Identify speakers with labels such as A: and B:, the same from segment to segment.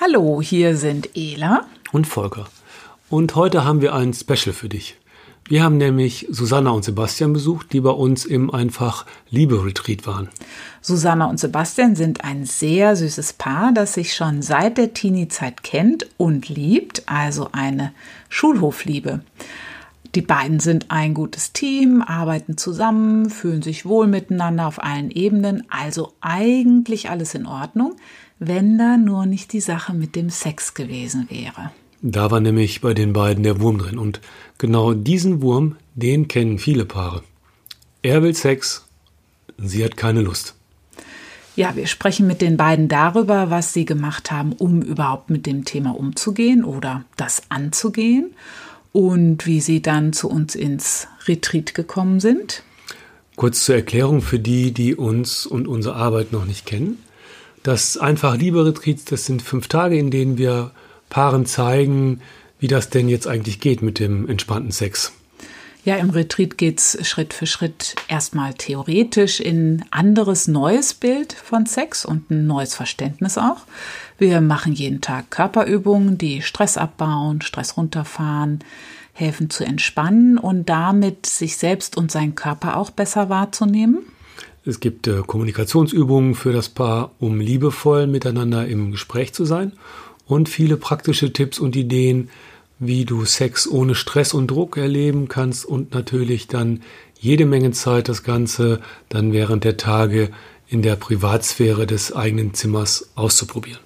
A: Hallo, hier sind Ela
B: und Volker. Und heute haben wir ein Special für dich. Wir haben nämlich Susanna und Sebastian besucht, die bei uns im Einfach Liebe Retreat waren.
A: Susanna und Sebastian sind ein sehr süßes Paar, das sich schon seit der Teenie-Zeit kennt und liebt, also eine Schulhofliebe. Die beiden sind ein gutes Team, arbeiten zusammen, fühlen sich wohl miteinander auf allen Ebenen, also eigentlich alles in Ordnung, wenn da nur nicht die Sache mit dem Sex gewesen wäre.
B: Da war nämlich bei den beiden der Wurm drin. Und genau diesen Wurm, den kennen viele Paare. Er will Sex, sie hat keine Lust.
A: Ja, wir sprechen mit den beiden darüber, was sie gemacht haben, um überhaupt mit dem Thema umzugehen oder das anzugehen und wie sie dann zu uns ins Retreat gekommen sind.
B: Kurz zur Erklärung für die, die uns und unsere Arbeit noch nicht kennen. Das Einfach Liebe Retreat, das sind fünf Tage, in denen wir Paaren zeigen, wie das denn jetzt eigentlich geht mit dem entspannten Sex.
A: Ja, im Retreat geht es Schritt für Schritt erstmal theoretisch in anderes neues Bild von Sex und ein neues Verständnis auch. Wir machen jeden Tag Körperübungen, die Stress abbauen, Stress runterfahren, helfen zu entspannen und damit sich selbst und seinen Körper auch besser wahrzunehmen.
B: Es gibt äh, Kommunikationsübungen für das Paar, um liebevoll miteinander im Gespräch zu sein und viele praktische Tipps und Ideen, wie du Sex ohne Stress und Druck erleben kannst und natürlich dann jede Menge Zeit das Ganze dann während der Tage in der Privatsphäre des eigenen Zimmers auszuprobieren.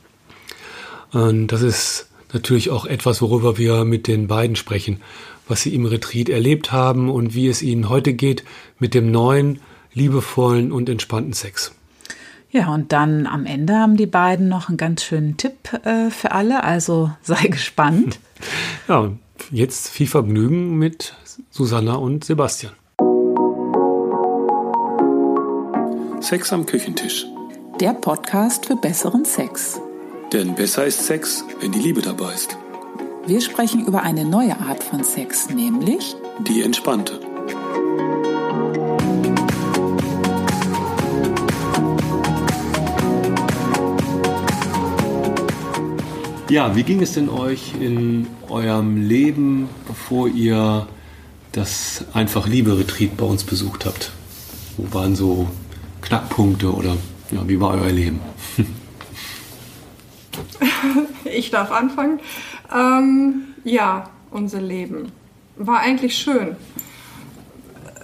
B: Und das ist natürlich auch etwas, worüber wir mit den beiden sprechen, was sie im Retreat erlebt haben und wie es ihnen heute geht mit dem neuen, liebevollen und entspannten Sex.
A: Ja, und dann am Ende haben die beiden noch einen ganz schönen Tipp äh, für alle, also sei gespannt.
B: Ja, und jetzt viel Vergnügen mit Susanna und Sebastian.
C: Sex am Küchentisch.
A: Der Podcast für besseren Sex.
C: Denn besser ist Sex, wenn die Liebe dabei ist.
A: Wir sprechen über eine neue Art von Sex, nämlich
C: die entspannte.
B: Ja, wie ging es denn euch in eurem Leben, bevor ihr das einfach Liebe Retreat bei uns besucht habt? Wo waren so Knackpunkte oder ja, wie war euer Leben?
D: ich darf anfangen. Ähm, ja, unser Leben war eigentlich schön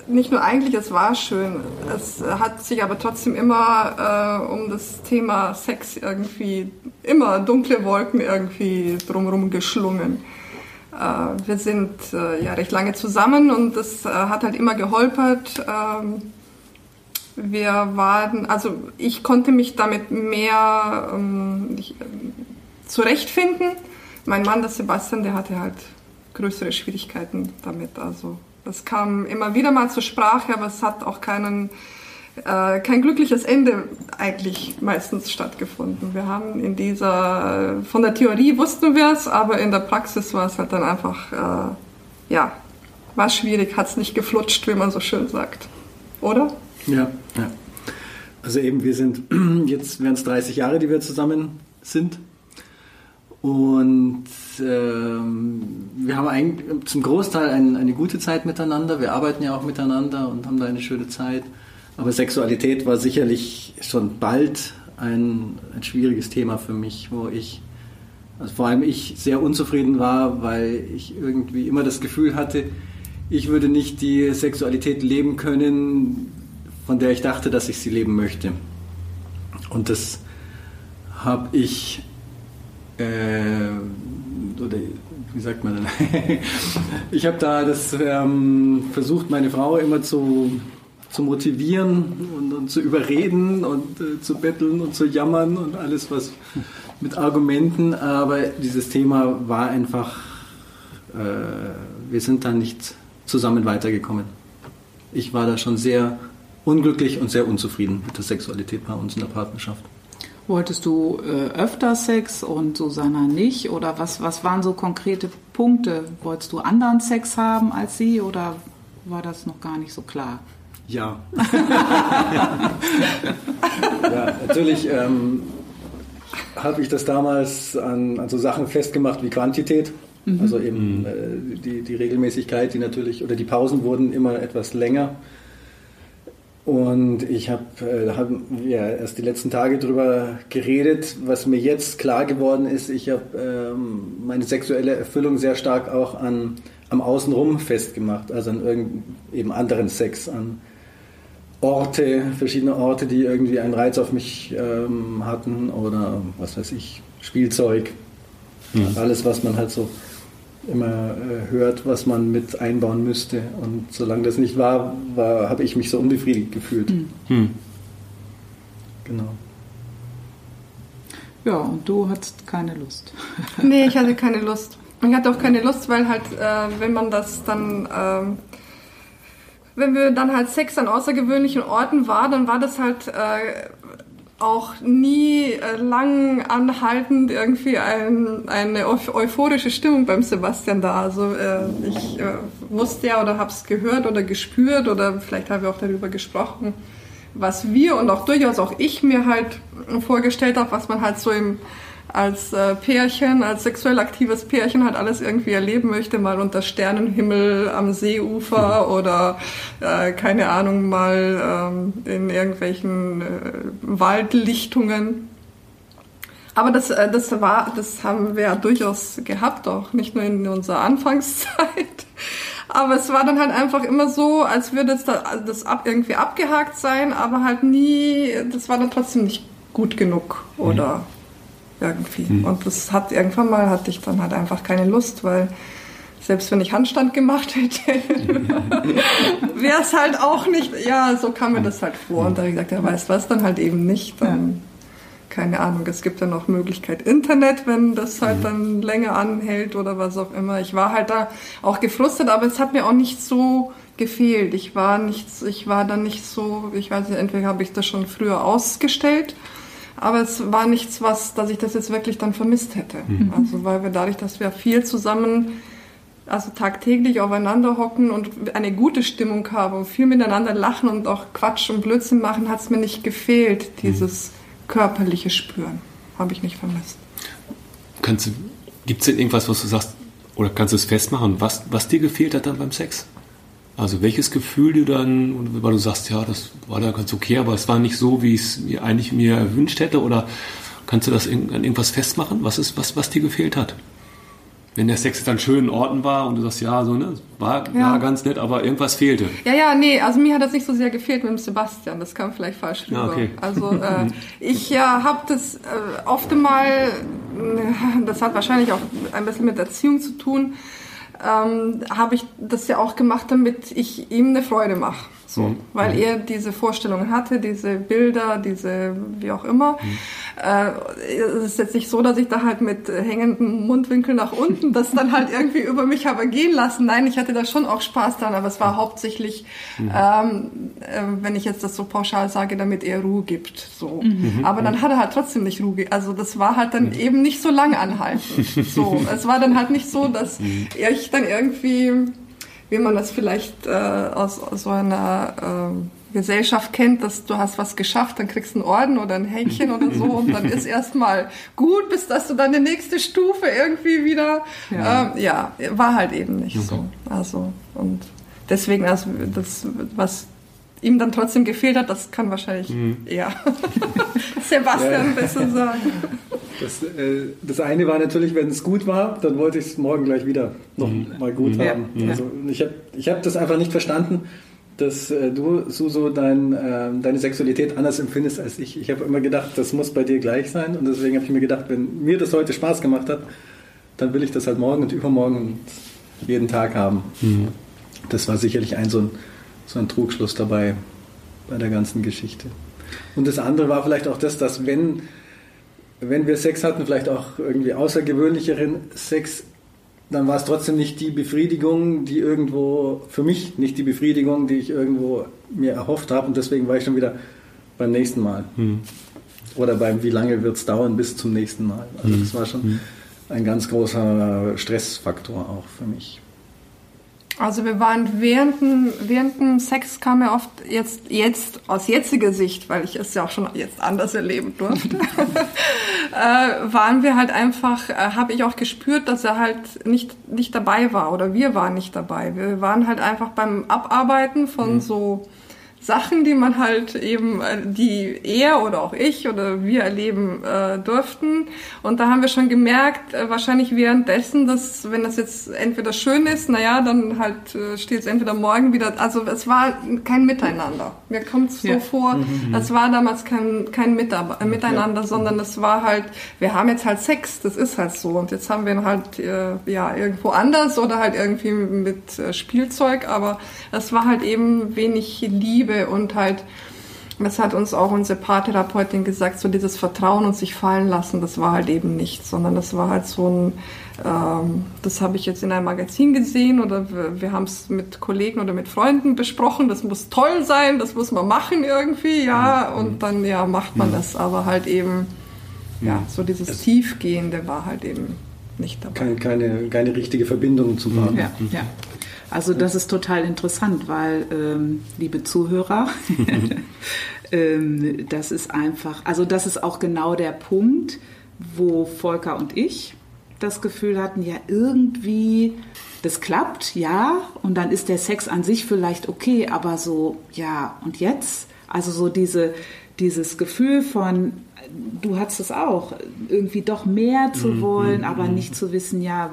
D: nicht nur eigentlich, es war schön. Es hat sich aber trotzdem immer äh, um das Thema Sex irgendwie, immer dunkle Wolken irgendwie drumherum geschlungen. Äh, wir sind äh, ja recht lange zusammen und das äh, hat halt immer geholpert. Ähm, wir waren, also ich konnte mich damit mehr ähm, ich, zurechtfinden. Mein Mann, der Sebastian, der hatte halt größere Schwierigkeiten damit. Also das kam immer wieder mal zur Sprache, aber es hat auch keinen, äh, kein glückliches Ende eigentlich meistens stattgefunden. Wir haben in dieser, von der Theorie wussten wir es, aber in der Praxis war es halt dann einfach, äh, ja, war schwierig, hat es nicht geflutscht, wie man so schön sagt. Oder?
E: Ja, ja. Also eben, wir sind, jetzt wären es 30 Jahre, die wir zusammen sind. Und ähm, wir haben eigentlich zum Großteil ein, eine gute Zeit miteinander. Wir arbeiten ja auch miteinander und haben da eine schöne Zeit. Aber Sexualität war sicherlich schon bald ein, ein schwieriges Thema für mich, wo ich, also vor allem ich, sehr unzufrieden war, weil ich irgendwie immer das Gefühl hatte, ich würde nicht die Sexualität leben können, von der ich dachte, dass ich sie leben möchte. Und das habe ich äh, oder wie sagt man denn? ich habe da das ähm, versucht, meine Frau immer zu, zu motivieren und, und zu überreden und äh, zu betteln und zu jammern und alles was mit Argumenten, aber dieses Thema war einfach, äh, wir sind da nicht zusammen weitergekommen. Ich war da schon sehr unglücklich und sehr unzufrieden mit der Sexualität bei uns in der Partnerschaft.
A: Wolltest du äh, öfter Sex und Susanna nicht? Oder was, was waren so konkrete Punkte? Wolltest du anderen Sex haben als sie oder war das noch gar nicht so klar?
E: Ja. ja, natürlich. Ähm, habe ich das damals an, an so Sachen festgemacht wie Quantität. Mhm. Also eben äh, die, die Regelmäßigkeit, die natürlich, oder die Pausen wurden immer etwas länger. Und ich habe, äh, da haben wir erst die letzten Tage drüber geredet, was mir jetzt klar geworden ist. Ich habe ähm, meine sexuelle Erfüllung sehr stark auch an, am Außenrum festgemacht, also an irgend, eben anderen Sex, an Orte, verschiedene Orte, die irgendwie einen Reiz auf mich ähm, hatten oder was weiß ich, Spielzeug, mhm. alles, was man halt so immer äh, hört, was man mit einbauen müsste. Und solange das nicht war, war habe ich mich so unbefriedigt gefühlt. Mhm. Genau.
A: Ja, und du hattest keine Lust.
D: nee, ich hatte keine Lust. Ich hatte auch keine Lust, weil halt, äh, wenn man das dann, äh, wenn wir dann halt Sex an außergewöhnlichen Orten war, dann war das halt äh, auch nie äh, lang anhaltend irgendwie ein, eine euphorische Stimmung beim Sebastian da. Also äh, ich äh, wusste ja oder habe es gehört oder gespürt oder vielleicht haben wir auch darüber gesprochen, was wir und auch durchaus auch ich mir halt vorgestellt habe, was man halt so im als äh, Pärchen, als sexuell aktives Pärchen halt alles irgendwie erleben möchte, mal unter Sternenhimmel am Seeufer mhm. oder äh, keine Ahnung, mal ähm, in irgendwelchen äh, Waldlichtungen. Aber das, äh, das war, das haben wir ja durchaus gehabt, auch nicht nur in unserer Anfangszeit. Aber es war dann halt einfach immer so, als würde es da, das ab, irgendwie abgehakt sein, aber halt nie, das war dann trotzdem nicht gut genug oder mhm irgendwie. Mhm. Und das hat irgendwann mal hatte ich dann halt einfach keine Lust, weil selbst wenn ich Handstand gemacht hätte, wäre es halt auch nicht, ja, so kam mir das halt vor. Und da habe ich gesagt, ja, weißt was, dann halt eben nicht. Dann, keine Ahnung, es gibt ja noch Möglichkeit Internet, wenn das halt mhm. dann länger anhält oder was auch immer. Ich war halt da auch gefrustet, aber es hat mir auch nicht so gefehlt. Ich war nicht, ich war dann nicht so, ich weiß nicht, entweder habe ich das schon früher ausgestellt aber es war nichts, was, dass ich das jetzt wirklich dann vermisst hätte. Mhm. Also weil wir dadurch, dass wir viel zusammen, also tagtäglich aufeinander hocken und eine gute Stimmung haben und viel miteinander lachen und auch Quatsch und Blödsinn machen, hat es mir nicht gefehlt, dieses mhm. körperliche Spüren. Habe ich nicht vermisst.
B: Gibt es denn irgendwas, was du sagst, oder kannst du es festmachen, was, was dir gefehlt hat dann beim Sex? Also welches Gefühl du dann, weil du sagst, ja, das war da ganz okay, aber es war nicht so, wie ich es mir eigentlich mir erwünscht hätte, oder kannst du das an irgendwas festmachen, was ist, was, was dir gefehlt hat? Wenn der Sex dann schönen Orten war und du sagst, ja, so, ne, war, ja. war ganz nett, aber irgendwas fehlte.
D: Ja, ja, nee, also mir hat das nicht so sehr gefehlt mit dem Sebastian, das kam vielleicht falsch rüber. Ja, okay. Also äh, ich ja, habe das äh, oft mal, das hat wahrscheinlich auch ein bisschen mit Erziehung zu tun, ähm, habe ich das ja auch gemacht, damit ich ihm eine Freude mache. So, mhm. Weil mhm. er diese Vorstellungen hatte, diese Bilder, diese wie auch immer. Mhm. Äh, es ist jetzt nicht so, dass ich da halt mit hängendem Mundwinkel nach unten das dann halt irgendwie über mich habe gehen lassen. Nein, ich hatte da schon auch Spaß dran, aber es war hauptsächlich, mhm. ähm, äh, wenn ich jetzt das so pauschal sage, damit er Ruhe gibt. So. Mhm. Aber dann hat er halt trotzdem nicht Ruhe. Also das war halt dann mhm. eben nicht so lange anhaltend. so, es war dann halt nicht so, dass ich dann irgendwie wie man das vielleicht äh, aus, aus so einer äh, Gesellschaft kennt, dass du hast was geschafft, dann kriegst du einen Orden oder ein Häkchen oder so und dann ist erstmal gut, bis dass du dann die nächste Stufe irgendwie wieder, ja, äh, ja war halt eben nicht okay. so. Also und deswegen, also das, was ihm dann trotzdem gefehlt hat, das kann wahrscheinlich mhm. eher Sebastian ja. besser sagen.
E: Das, äh, das, eine war natürlich, wenn es gut war, dann wollte ich es morgen gleich wieder noch mhm. mal gut mhm. haben. Ja. Also ich habe ich hab das einfach nicht verstanden, dass äh, du, Suso, dein, äh, deine Sexualität anders empfindest als ich. Ich habe immer gedacht, das muss bei dir gleich sein und deswegen habe ich mir gedacht, wenn mir das heute Spaß gemacht hat, dann will ich das halt morgen und übermorgen und jeden Tag haben. Mhm. Das war sicherlich ein so ein so ein Trugschluss dabei bei der ganzen Geschichte. Und das andere war vielleicht auch das, dass wenn, wenn wir Sex hatten, vielleicht auch irgendwie außergewöhnlicheren Sex, dann war es trotzdem nicht die Befriedigung, die irgendwo, für mich nicht die Befriedigung, die ich irgendwo mir erhofft habe. Und deswegen war ich schon wieder beim nächsten Mal. Hm. Oder beim, wie lange wird es dauern bis zum nächsten Mal. Also hm. das war schon hm. ein ganz großer Stressfaktor auch für mich.
D: Also wir waren während dem, während dem Sex kam er oft jetzt, jetzt aus jetziger Sicht, weil ich es ja auch schon jetzt anders erleben durfte, äh, waren wir halt einfach, äh, habe ich auch gespürt, dass er halt nicht, nicht dabei war oder wir waren nicht dabei. Wir waren halt einfach beim Abarbeiten von mhm. so Sachen, die man halt eben, äh, die er oder auch ich oder wir erleben äh, durften. Und da haben wir schon gemerkt, äh, wahrscheinlich währenddessen, dass wenn das jetzt entweder schön ist, naja, dann halt äh, steht es entweder morgen wieder. Also es war kein Miteinander. Mir kommt es so ja. vor, mhm. es war damals kein, kein Mitab äh, Miteinander, ja. sondern es war halt, wir haben jetzt halt Sex, das ist halt so. Und jetzt haben wir ihn halt äh, ja irgendwo anders oder halt irgendwie mit äh, Spielzeug, aber es war halt eben wenig Liebe Liebe und halt, das hat uns auch unsere Paartherapeutin gesagt, so dieses Vertrauen und sich fallen lassen, das war halt eben nicht, sondern das war halt so ein, ähm, das habe ich jetzt in einem Magazin gesehen oder wir, wir haben es mit Kollegen oder mit Freunden besprochen, das muss toll sein, das muss man machen irgendwie, ja, mhm. und dann, ja, macht man mhm. das, aber halt eben, ja, mhm. so dieses es Tiefgehende war halt eben nicht dabei.
E: Keine, keine, keine richtige Verbindung zu haben.
A: Ja, ja. Also das ist total interessant, weil, ähm, liebe Zuhörer, ähm, das ist einfach, also das ist auch genau der Punkt, wo Volker und ich das Gefühl hatten, ja irgendwie, das klappt, ja, und dann ist der Sex an sich vielleicht okay, aber so, ja, und jetzt? Also so diese, dieses Gefühl von, du hast es auch, irgendwie doch mehr zu mhm, wollen, mhm, aber mhm. nicht zu wissen, ja,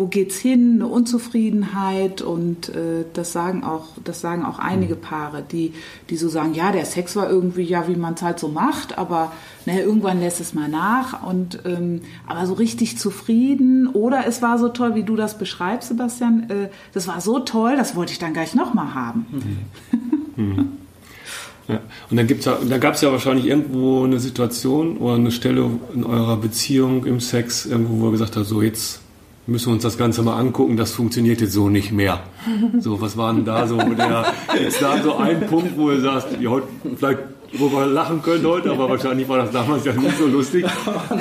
A: wo geht's hin, eine Unzufriedenheit und äh, das sagen auch, das sagen auch einige mhm. Paare, die, die so sagen, ja, der Sex war irgendwie ja, wie man es halt so macht, aber naja, irgendwann lässt es mal nach und ähm, aber so richtig zufrieden oder es war so toll, wie du das beschreibst, Sebastian, äh, das war so toll, das wollte ich dann gleich nochmal haben.
B: Mhm. Mhm. Ja. Und dann gibt's ja, da gab es ja wahrscheinlich irgendwo eine Situation oder eine Stelle in eurer Beziehung im Sex, irgendwo, wo ihr gesagt habt, so jetzt müssen wir uns das Ganze mal angucken, das funktioniert jetzt so nicht mehr. So, was war denn da so der, ist da so ein Punkt, wo ihr sagt, ihr heute vielleicht worüber lachen könnt heute, aber wahrscheinlich war das damals ja nicht so lustig.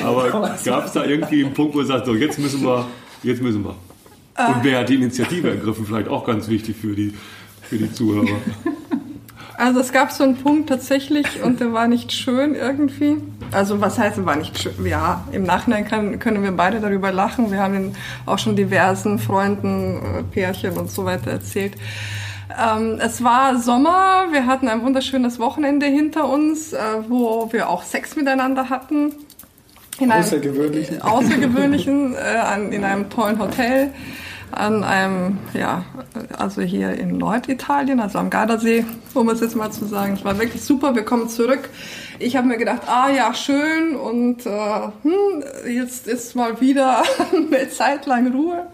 B: Aber gab es da irgendwie einen Punkt, wo ihr sagt, so jetzt müssen wir, jetzt müssen wir. Und wer hat die Initiative ergriffen? Vielleicht auch ganz wichtig für die, für die Zuhörer.
D: Also es gab so einen Punkt tatsächlich und der war nicht schön irgendwie. Also was heißt, er war nicht schön? Ja, im Nachhinein kann, können wir beide darüber lachen. Wir haben ihn auch schon diversen Freunden, äh, Pärchen und so weiter erzählt. Ähm, es war Sommer, wir hatten ein wunderschönes Wochenende hinter uns, äh, wo wir auch Sex miteinander hatten.
E: In außergewöhnlichen.
D: Einem, außergewöhnlichen, äh, an, in einem tollen Hotel an einem, ja, also hier in Norditalien, also am Gardasee, um es jetzt mal zu sagen. Es war wirklich super, wir kommen zurück. Ich habe mir gedacht, ah ja, schön und äh, hm, jetzt ist mal wieder eine Zeit lang Ruhe.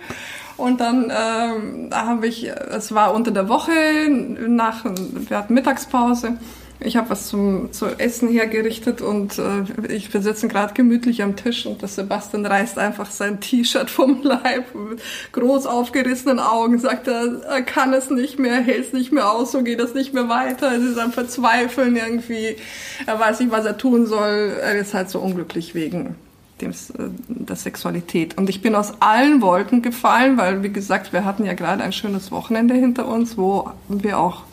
D: Und dann ähm, habe ich, es war unter der Woche, nach, wir hatten Mittagspause ich habe was zum, zu essen hergerichtet und äh, ich, wir sitzen gerade gemütlich am Tisch und der Sebastian reißt einfach sein T-Shirt vom Leib mit groß aufgerissenen Augen, sagt er, er kann es nicht mehr, hält es nicht mehr aus, so geht es nicht mehr weiter. Es ist am Verzweifeln irgendwie. Er weiß nicht, was er tun soll. Er ist halt so unglücklich wegen dem, äh, der Sexualität. Und ich bin aus allen Wolken gefallen, weil, wie gesagt, wir hatten ja gerade ein schönes Wochenende hinter uns, wo wir auch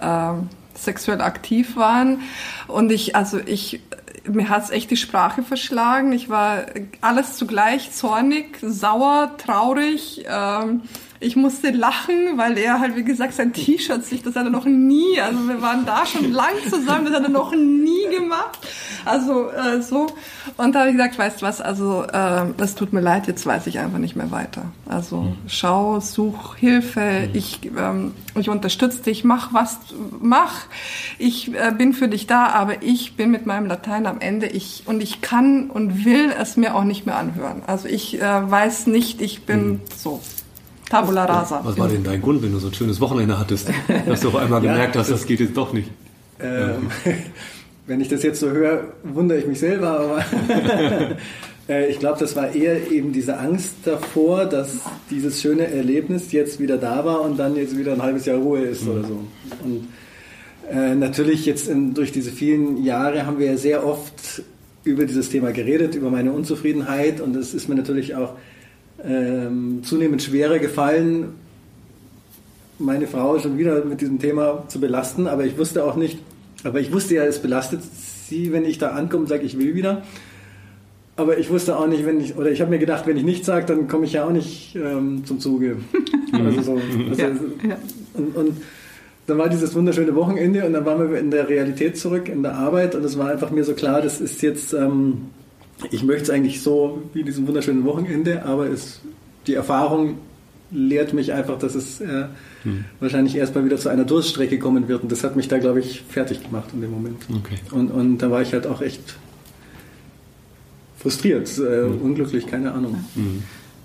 D: äh, sexuell aktiv waren. Und ich, also ich, mir hat's echt die Sprache verschlagen. Ich war alles zugleich zornig, sauer, traurig. Ähm, ich musste lachen, weil er halt, wie gesagt, sein T-Shirt sich, das hat er noch nie, also wir waren da schon lang zusammen, das hat er noch nie gemacht. Also äh, so. Und da habe ich gesagt, weißt du was, also äh, das tut mir leid, jetzt weiß ich einfach nicht mehr weiter. Also mhm. schau, such Hilfe, mhm. ich, ähm, ich unterstütze dich, mach was, mach. Ich äh, bin für dich da, aber ich bin mit meinem Latein am Ende. Ich und ich kann und will es mir auch nicht mehr anhören. Also ich äh, weiß nicht, ich bin mhm. so. Tabula rasa.
B: Was war denn dein Grund, wenn du so ein schönes Wochenende hattest, dass du auf einmal gemerkt ja, hast, das geht jetzt doch nicht?
E: Ähm, wenn ich das jetzt so höre, wundere ich mich selber, aber äh, ich glaube, das war eher eben diese Angst davor, dass dieses schöne Erlebnis jetzt wieder da war und dann jetzt wieder ein halbes Jahr Ruhe ist mhm. oder so. Und äh, natürlich jetzt in, durch diese vielen Jahre haben wir ja sehr oft über dieses Thema geredet, über meine Unzufriedenheit und es ist mir natürlich auch ähm, zunehmend schwerer gefallen, meine Frau schon wieder mit diesem Thema zu belasten, aber ich wusste auch nicht, aber ich wusste ja, es belastet sie, wenn ich da ankomme und sage, ich will wieder. Aber ich wusste auch nicht, wenn ich, oder ich habe mir gedacht, wenn ich nichts sage, dann komme ich ja auch nicht ähm, zum Zuge. also so, also,
A: Ja, ja.
E: Und, und dann war dieses wunderschöne Wochenende und dann waren wir in der Realität zurück, in der Arbeit und es war einfach mir so klar, das ist jetzt, ähm, ich möchte es eigentlich so wie diesem wunderschönen Wochenende, aber es, die Erfahrung lehrt mich einfach, dass es äh, wahrscheinlich erst mal wieder zu einer Durststrecke kommen wird und das hat mich da, glaube ich, fertig gemacht in dem Moment.
B: Okay.
E: Und, und da war ich halt auch echt frustriert, äh, unglücklich, keine Ahnung.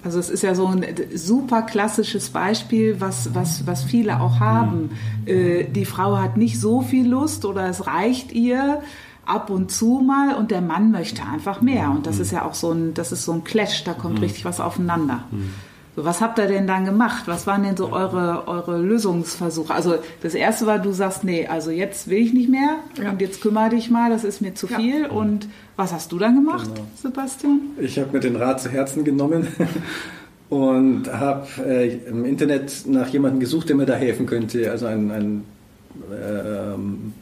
A: Also es ist ja so ein super klassisches Beispiel, was, was, was viele auch haben. Äh, die Frau hat nicht so viel Lust oder es reicht ihr ab und zu mal und der Mann möchte einfach mehr. Und das ist ja auch so ein, das ist so ein Clash, da kommt richtig was aufeinander. So, was habt ihr denn dann gemacht? Was waren denn so eure, eure Lösungsversuche? Also das erste war, du sagst, nee, also jetzt will ich nicht mehr
D: Ja.
A: und jetzt kümmere dich mal, das ist mir zu
D: Ja.
A: viel. Und was hast du dann gemacht,
E: Genau.
A: Sebastian?
E: Ich habe mir den Rat zu Herzen genommen und habe äh, im Internet nach jemandem gesucht, der mir da helfen könnte. Also ein, ein ähm,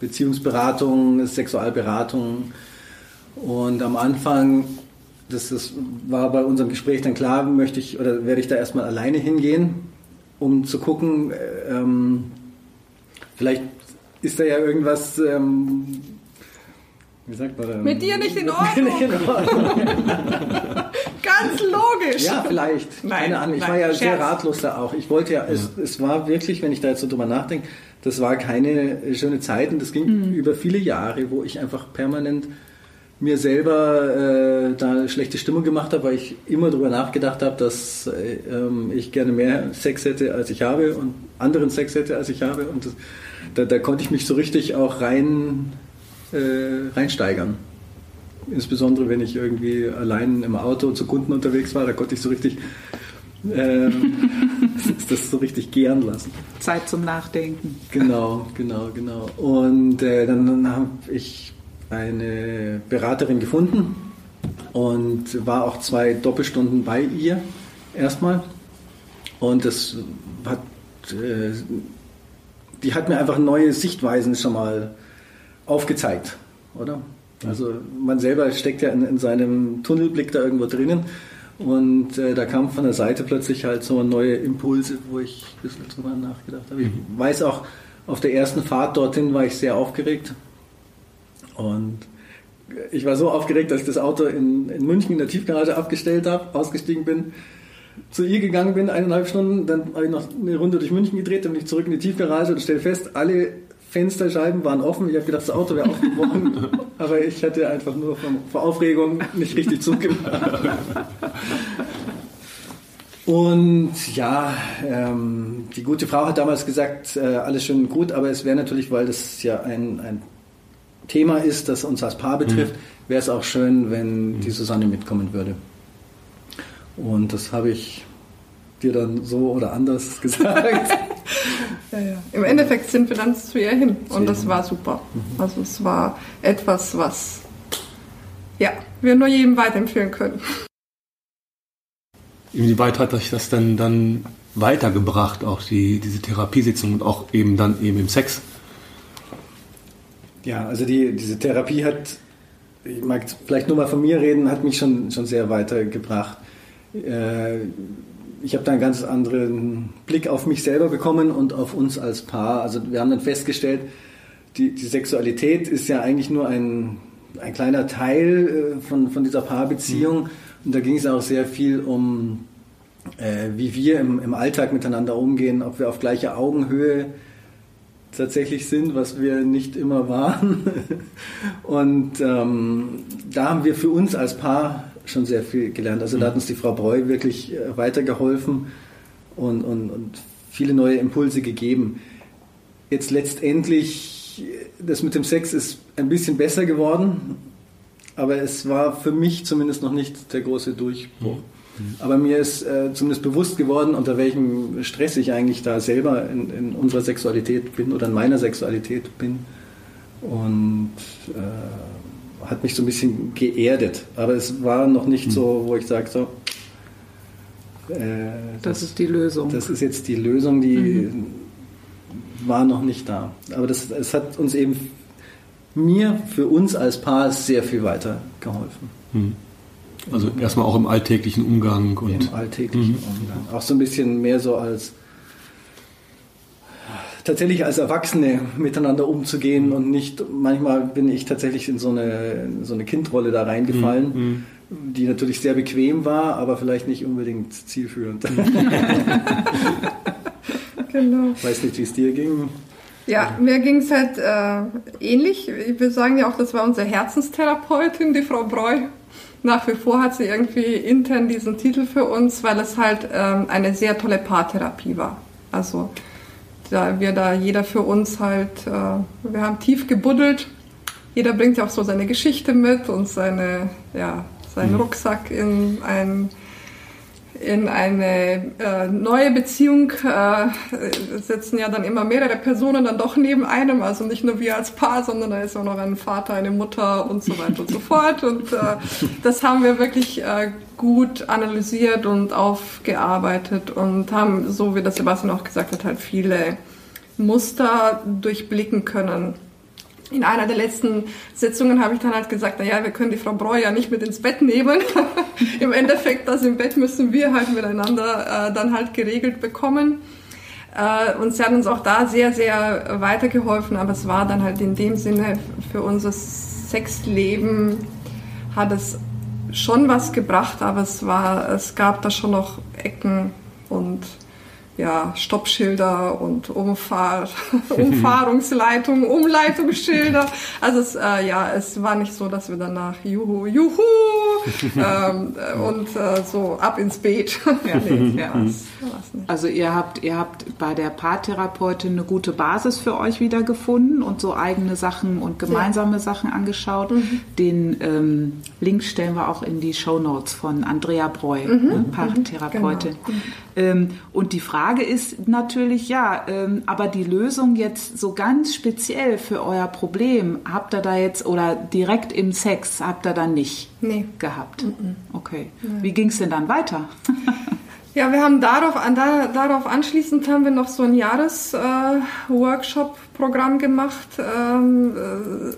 E: Beziehungsberatung, Sexualberatung. Und am Anfang, das, das war bei unserem Gespräch dann klar, möchte ich oder werde ich da erstmal alleine hingehen, um zu gucken, äh, ähm, vielleicht ist da ja irgendwas, ähm, wie sagt man?
D: Mit dir nicht in Ordnung.
E: Nicht in Ordnung.
D: Ganz logisch.
E: Ja, vielleicht.
A: Nein,
E: Keine Ahnung. Ich
A: nein,
E: war ja
A: Scherz.
E: sehr ratlos da auch. Ich wollte ja, es, es war wirklich, wenn ich da jetzt so drüber nachdenke, das war keine schöne Zeit und das ging
A: Mhm.
E: über viele Jahre, wo ich einfach permanent mir selber äh, da schlechte Stimmung gemacht habe, weil ich immer drüber nachgedacht habe, dass äh, ähm, ich gerne mehr Sex hätte, als ich habe und anderen Sex hätte, als ich habe. Und das, da, da konnte ich mich so richtig auch rein, äh, reinsteigern. Insbesondere wenn ich irgendwie allein im Auto zu Kunden unterwegs war, da konnte ich so richtig ähm, das so richtig gären lassen.
A: Zeit zum Nachdenken.
E: Genau, genau, genau. Und äh, dann, dann habe ich eine Beraterin gefunden und war auch zwei Doppelstunden bei ihr erstmal. Und das hat, äh, die hat mir einfach neue Sichtweisen schon mal aufgezeigt, oder? Also man selber steckt ja in, in seinem Tunnelblick da irgendwo drinnen und äh, da kam von der Seite plötzlich halt so neue Impulse, wo ich ein bisschen drüber nachgedacht habe. Ich weiß auch, auf der ersten Fahrt dorthin war ich sehr aufgeregt und ich war so aufgeregt, dass ich das Auto in, in München in der Tiefgarage abgestellt habe, ausgestiegen bin, zu ihr gegangen bin, eineinhalb Stunden, dann habe ich noch eine Runde durch München gedreht, dann bin ich zurück in die Tiefgarage und stelle fest, alle Fensterscheiben waren offen. Ich habe gedacht, das Auto wäre aufgebrochen, aber ich hatte einfach nur vor Aufregung nicht richtig zugemacht. Und ja, ähm, die gute Frau hat damals gesagt, äh, alles schön und gut, aber es wäre natürlich, weil das ja ein, ein Thema ist, das uns als Paar betrifft, wäre es auch schön, wenn die Susanne mitkommen würde. Und das habe ich dir dann so oder anders gesagt.
D: Ja, ja. Im Endeffekt sind wir dann zu ihr hin und das war super. Also es war etwas, was ja, wir nur jedem weiterempfehlen können.
B: Inwieweit hat euch das denn dann weitergebracht, auch die, diese Therapiesitzung und auch eben dann eben im Sex?
E: Ja, also die, diese Therapie hat, ich mag vielleicht nur mal von mir reden, hat mich schon, schon sehr weitergebracht. Äh, ich habe da einen ganz anderen Blick auf mich selber bekommen und auf uns als Paar. Also wir haben dann festgestellt, die, die Sexualität ist ja eigentlich nur ein, ein kleiner Teil äh, von, von dieser Paarbeziehung. Und da ging es auch sehr viel um, äh, wie wir im, im Alltag miteinander umgehen, ob wir auf gleicher Augenhöhe tatsächlich sind, was wir nicht immer waren. Und ähm, da haben wir für uns als Paar schon sehr viel gelernt. Also da hat uns die Frau Breu wirklich äh, weitergeholfen und, und, und viele neue Impulse gegeben. Jetzt letztendlich, äh, das mit dem Sex ist ein bisschen besser geworden, aber es war für mich zumindest noch nicht der große Durchbruch. Aber mir ist äh, zumindest bewusst geworden, unter welchem Stress ich eigentlich da selber in, in unserer Sexualität bin oder in meiner Sexualität bin. Und äh, hat mich so ein bisschen geerdet. Aber es war noch nicht so, wo ich sage, so, äh,
A: Das ist die Lösung.
E: das ist jetzt die Lösung, die war noch nicht da. Aber das, es hat uns eben mir für uns als Paar sehr viel weiter geholfen.
B: Hm. Also erstmal auch im alltäglichen Umgang und
E: im alltäglichen mhm. Umgang. Auch so ein bisschen mehr so als tatsächlich als Erwachsene miteinander umzugehen und nicht, manchmal bin ich tatsächlich in so eine, so eine Kindrolle da reingefallen, mhm. die natürlich sehr bequem war, aber vielleicht nicht unbedingt zielführend. Mhm. genau. Ich weiß nicht, wie es dir ging.
D: Ja, mir ging es halt äh, ähnlich. Wir sagen ja auch, das war unsere Herzenstherapeutin, die Frau Breu. Nach wie vor hat sie irgendwie intern diesen Titel für uns, weil es halt ähm, eine sehr tolle Paartherapie war. Also da wir da jeder für uns halt, äh, wir haben tief gebuddelt. Jeder bringt ja auch so seine Geschichte mit und seine, ja, seinen mhm. Rucksack in ein in eine äh, neue Beziehung äh, sitzen ja dann immer mehrere Personen dann doch neben einem, also nicht nur wir als Paar, sondern da ist auch noch ein Vater, eine Mutter und so weiter und so fort. Und äh, das haben wir wirklich äh, gut analysiert und aufgearbeitet und haben, so wie das Sebastian auch gesagt hat, halt viele Muster durchblicken können in einer der letzten Sitzungen habe ich dann halt gesagt, naja, wir können die Frau Breu ja nicht mit ins Bett nehmen. Im Endeffekt, das im Bett müssen wir halt miteinander äh, dann halt geregelt bekommen. Äh, und sie hat uns auch da sehr, sehr weitergeholfen, aber es war dann halt in dem Sinne für unser Sexleben hat es schon was gebracht, aber es war, es gab da schon noch Ecken und ja, Stoppschilder und Umfahr Umfahrungsleitungen, Umleitungsschilder. Also es, äh, ja, es war nicht so, dass wir danach Juhu, Juhu ähm, und äh, so ab ins Beet. ja, nee,
A: ja, also ihr habt, ihr habt bei der Paartherapeutin eine gute Basis für euch wiedergefunden und so eigene Sachen und gemeinsame ja. Sachen angeschaut. Mhm. Den ähm, Link stellen wir auch in die Show Notes von Andrea Breu, mhm. ne, Paartherapeutin. Genau. Ähm, und die Frage ist natürlich, ja, ähm, aber die Lösung jetzt so ganz speziell für euer Problem, habt ihr da jetzt oder direkt im Sex, habt ihr da nicht nee. gehabt? Mhm. Okay. Nee. Wie ging es denn dann weiter?
D: Ja, wir haben darauf, da, darauf anschließend haben wir noch so ein Jahres-Workshop-Programm äh, gemacht. Ähm, äh,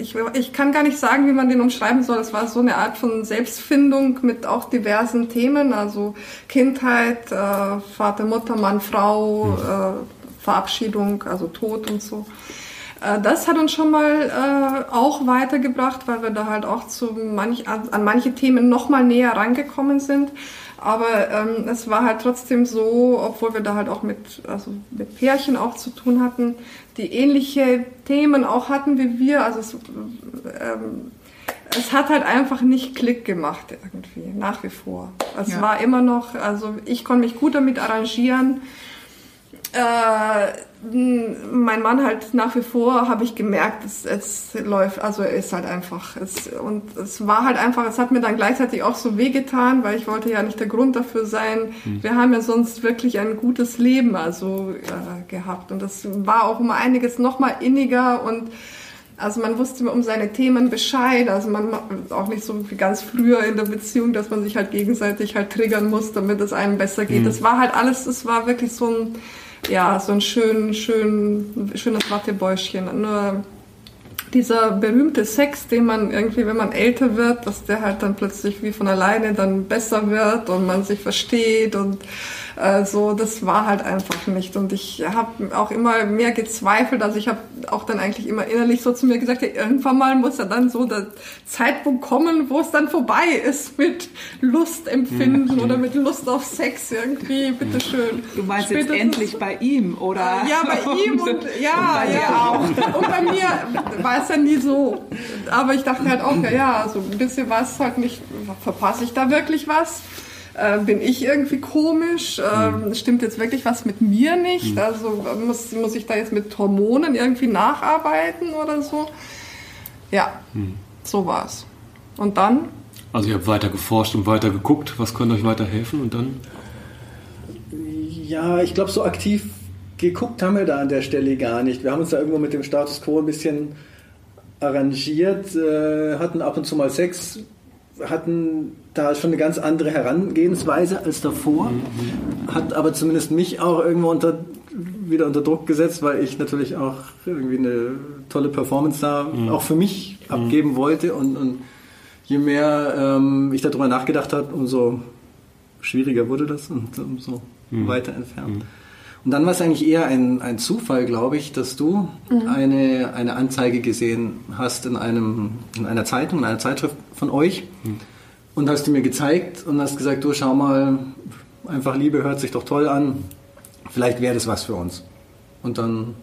D: ich, ich kann gar nicht sagen, wie man den umschreiben soll. Es war so eine Art von Selbstfindung mit auch diversen Themen, also Kindheit, äh, Vater, Mutter, Mann, Frau, mhm. äh, Verabschiedung, also Tod und so. Äh, das hat uns schon mal äh, auch weitergebracht, weil wir da halt auch zu manch, an manche Themen noch mal näher rangekommen sind. Aber ähm, es war halt trotzdem so, obwohl wir da halt auch mit, also mit Pärchen auch zu tun hatten, die ähnliche Themen auch hatten wie wir. Also es, ähm, es hat halt einfach nicht Klick gemacht irgendwie, nach wie vor. Es ja. war immer noch, also ich konnte mich gut damit arrangieren. Äh, mein Mann halt nach wie vor habe ich gemerkt, es, es läuft, also er ist halt einfach, es, und es war halt einfach, es hat mir dann gleichzeitig auch so wehgetan, weil ich wollte ja nicht der Grund dafür sein. Mhm. Wir haben ja sonst wirklich ein gutes Leben also äh, gehabt und das war auch um einiges noch mal inniger und also man wusste um seine Themen Bescheid, also man auch nicht so wie ganz früher in der Beziehung, dass man sich halt gegenseitig halt triggern muss, damit es einem besser geht. Mhm. Das war halt alles, es war wirklich so ein ja, so ein schön, schön, schönes Wattebäuschen. Nur dieser berühmte Sex, den man irgendwie, wenn man älter wird, dass der halt dann plötzlich wie von alleine dann besser wird und man sich versteht und äh, so, das war halt einfach nicht. Und ich habe auch immer mehr gezweifelt. Also ich habe auch dann eigentlich immer innerlich so zu mir gesagt, ja, irgendwann mal muss ja dann so der Zeitpunkt kommen, wo es dann vorbei ist mit Lustempfinden mhm. oder mit Lust auf Sex irgendwie, bitteschön.
A: Du meinst Spätestens, jetzt endlich bei ihm, oder?
D: Ja, bei ihm und ja, und ja auch. Und bei mir war es ja nie so. Aber ich dachte halt auch, ja, ja, so ein bisschen was halt nicht, verpasse ich da wirklich was? Äh, bin ich irgendwie komisch? Ähm, mhm. Stimmt jetzt wirklich was mit mir nicht? Mhm. Also muss, muss ich da jetzt mit Hormonen irgendwie nacharbeiten oder so? Ja, mhm. so war's. Und dann?
B: Also ihr habt weiter geforscht und weiter geguckt, was könnte euch weiterhelfen und dann?
E: Ja, ich glaube, so aktiv geguckt haben wir da an der Stelle gar nicht. Wir haben uns da irgendwo mit dem Status quo ein bisschen arrangiert, äh, hatten ab und zu mal Sex, hatten da schon eine ganz andere Herangehensweise als davor, mhm. hat aber zumindest mich auch irgendwo unter wieder unter Druck gesetzt, weil ich natürlich auch irgendwie eine tolle Performance da mhm. auch für mich mhm. abgeben wollte. Und, und je mehr ähm, ich darüber nachgedacht habe, umso schwieriger wurde das und umso weiter entfernt. Und dann war es eigentlich eher ein, ein Zufall, glaube ich, dass du mhm. eine, eine Anzeige gesehen hast in, einem, in einer Zeitung, in einer Zeitschrift von euch mhm. und hast du mir gezeigt und hast gesagt, du schau mal, einfach Liebe hört sich doch toll an, vielleicht wäre das was für uns. Und dann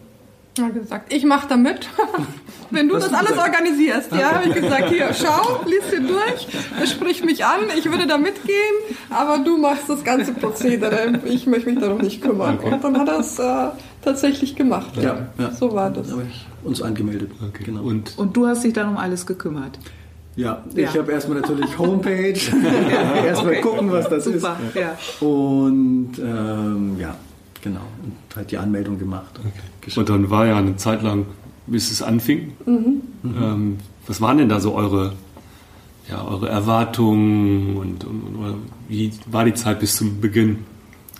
D: ja, gesagt, ich mache da mit, wenn du Was das alles gesagt? organisierst. Ja, habe ich gesagt, hier, schau, lies dir durch, sprich mich an, ich würde da mitgehen, aber du machst das ganze Prozedere, ich möchte mich darum nicht kümmern. Okay. Und dann hat er es äh, tatsächlich gemacht. Ja, ja, so war das. Da habe
E: ich uns angemeldet.
A: Okay. Genau. Und, Und du hast dich dann um alles gekümmert?
E: Ja, ich ja. habe erstmal natürlich Homepage, erstmal okay. gucken, was das Super. ist. Ja. Und ähm, ja, genau. Und halt die Anmeldung gemacht.
B: Okay. Und dann war ja eine Zeit lang, bis es anfing. Mhm. Ähm, was waren denn da so eure, ja, eure Erwartungen und, und, und wie war die Zeit bis zum Beginn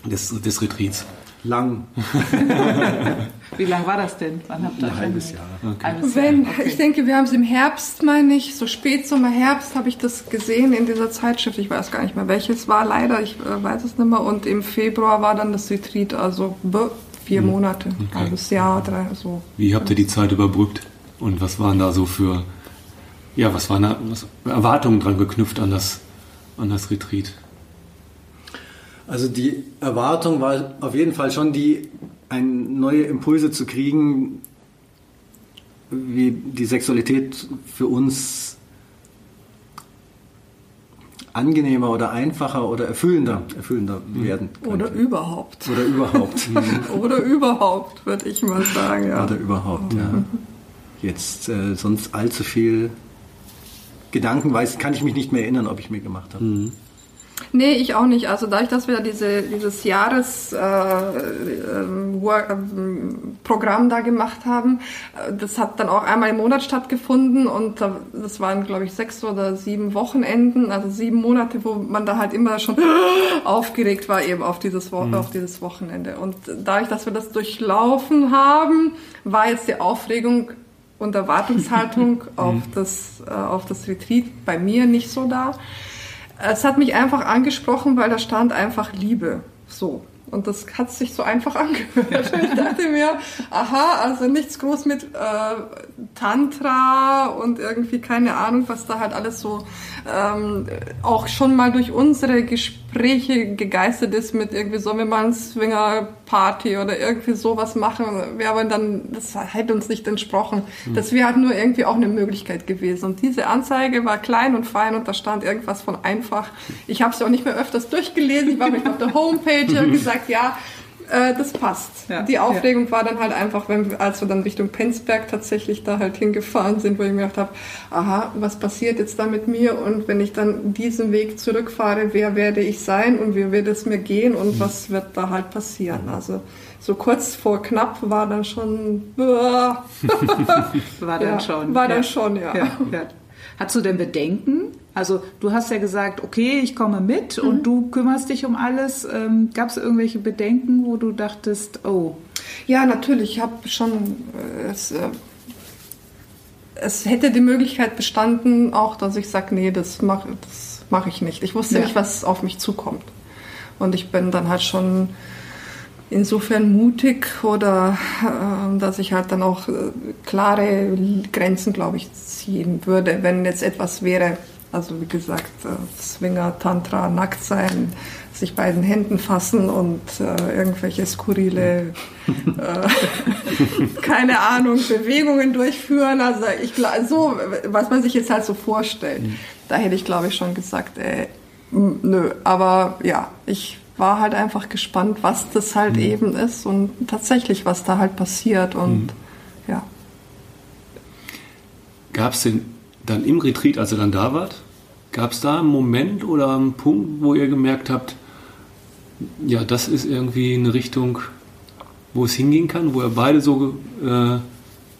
B: des, des Retreats?
E: Lang.
A: Wie lang war das denn? Wann habt ihr
E: Ein halbes Jahr.
D: Okay. Halbes Wenn, Okay. Ich denke, wir haben es im Herbst, meine ich, so Spätsommer, Herbst habe ich das gesehen in dieser Zeitschrift. Ich weiß gar nicht mehr, welches war leider, ich äh, weiß es nicht mehr. Und im Februar war dann das Retreat, also vier hm. Monate, okay. halbes Jahr, drei, so.
B: Wie habt ihr die Zeit überbrückt? Und was waren da so für, ja, was waren da was, Erwartungen dran geknüpft an das, an das Retreat?
E: Also die Erwartung war auf jeden Fall schon die, ein, neue Impulse zu kriegen, wie die Sexualität für uns angenehmer oder einfacher oder erfüllender, erfüllender mhm. werden
D: könnte. Oder überhaupt.
E: Oder überhaupt.
D: oder überhaupt, würde ich mal sagen. Ja.
E: Oder überhaupt, ja. Jetzt äh, sonst allzu viel Gedanken weiß, kann ich mich nicht mehr erinnern, ob ich mir gemacht habe. Mhm.
D: Nee, ich auch nicht. Also dadurch, dass wir diese, dieses Jahresprogramm äh, äh, da gemacht haben, äh, das hat dann auch einmal im Monat stattgefunden und das waren, glaube ich, sechs oder sieben Wochenenden, also sieben Monate, wo man da halt immer schon aufgeregt war eben auf dieses, Wo mhm. auf dieses Wochenende. Und dadurch, dass wir das durchlaufen haben, war jetzt die Aufregung und Erwartungshaltung auf, das, äh, auf das Retreat bei mir nicht so da. Es hat mich einfach angesprochen, weil da stand einfach Liebe. So. Und das hat sich so einfach angehört. ich dachte mir, aha, also nichts groß mit äh, Tantra und irgendwie keine Ahnung, was da halt alles so ähm, auch schon mal durch unsere Gespräche gegeistert ist mit irgendwie, sollen wir mal eine Swinger-Party oder irgendwie sowas machen. Wir aber dann, das hätte uns nicht entsprochen. Mhm. Das wäre halt nur irgendwie auch eine Möglichkeit gewesen. Und diese Anzeige war klein und fein und da stand irgendwas von einfach. Ich habe es ja auch nicht mehr öfters durchgelesen. Ich war auf der Homepage und gesagt, ja, äh, das passt. Ja, die Aufregung ja. war dann halt einfach, wenn, als wir dann Richtung Penzberg tatsächlich da halt hingefahren sind, wo ich mir gedacht habe, aha, was passiert jetzt da mit mir? Und wenn ich dann diesen Weg zurückfahre, wer werde ich sein und wie wird es mir gehen und mhm. was wird da halt passieren? Also so kurz vor knapp war dann schon.
A: war dann
D: ja,
A: schon.
D: War dann schon, ja.
A: Hast du denn Bedenken? Also du hast ja gesagt, okay, ich komme mit mhm. und du kümmerst dich um alles. Ähm, Gab es irgendwelche Bedenken, wo du dachtest, oh?
D: Ja, natürlich. Ich habe schon äh, es, äh, es hätte die Möglichkeit bestanden, auch, dass ich sage, nee, das mache das mach ich nicht. Ich wusste ja. nicht, was auf mich zukommt. Und ich bin dann halt schon insofern mutig oder äh, dass ich halt dann auch äh, klare Grenzen, glaube ich, ziehen würde, wenn jetzt etwas wäre, also wie gesagt, äh, Swinger, Tantra, nackt sein, sich beiden Händen fassen und äh, irgendwelche skurrile, keine Ahnung, Bewegungen durchführen. Also ich so, was man sich jetzt halt so vorstellt. Mhm. Da hätte ich, glaube ich, schon gesagt, äh, nö. Aber ja, ich war halt einfach gespannt, was das halt mhm. eben ist und tatsächlich, was da halt passiert und mhm. ja.
B: Gab es denn dann im Retreat, als ihr dann da wart, gab es da einen Moment oder einen Punkt, wo ihr gemerkt habt, ja, das ist irgendwie eine Richtung, wo es hingehen kann, wo ihr beide so, äh,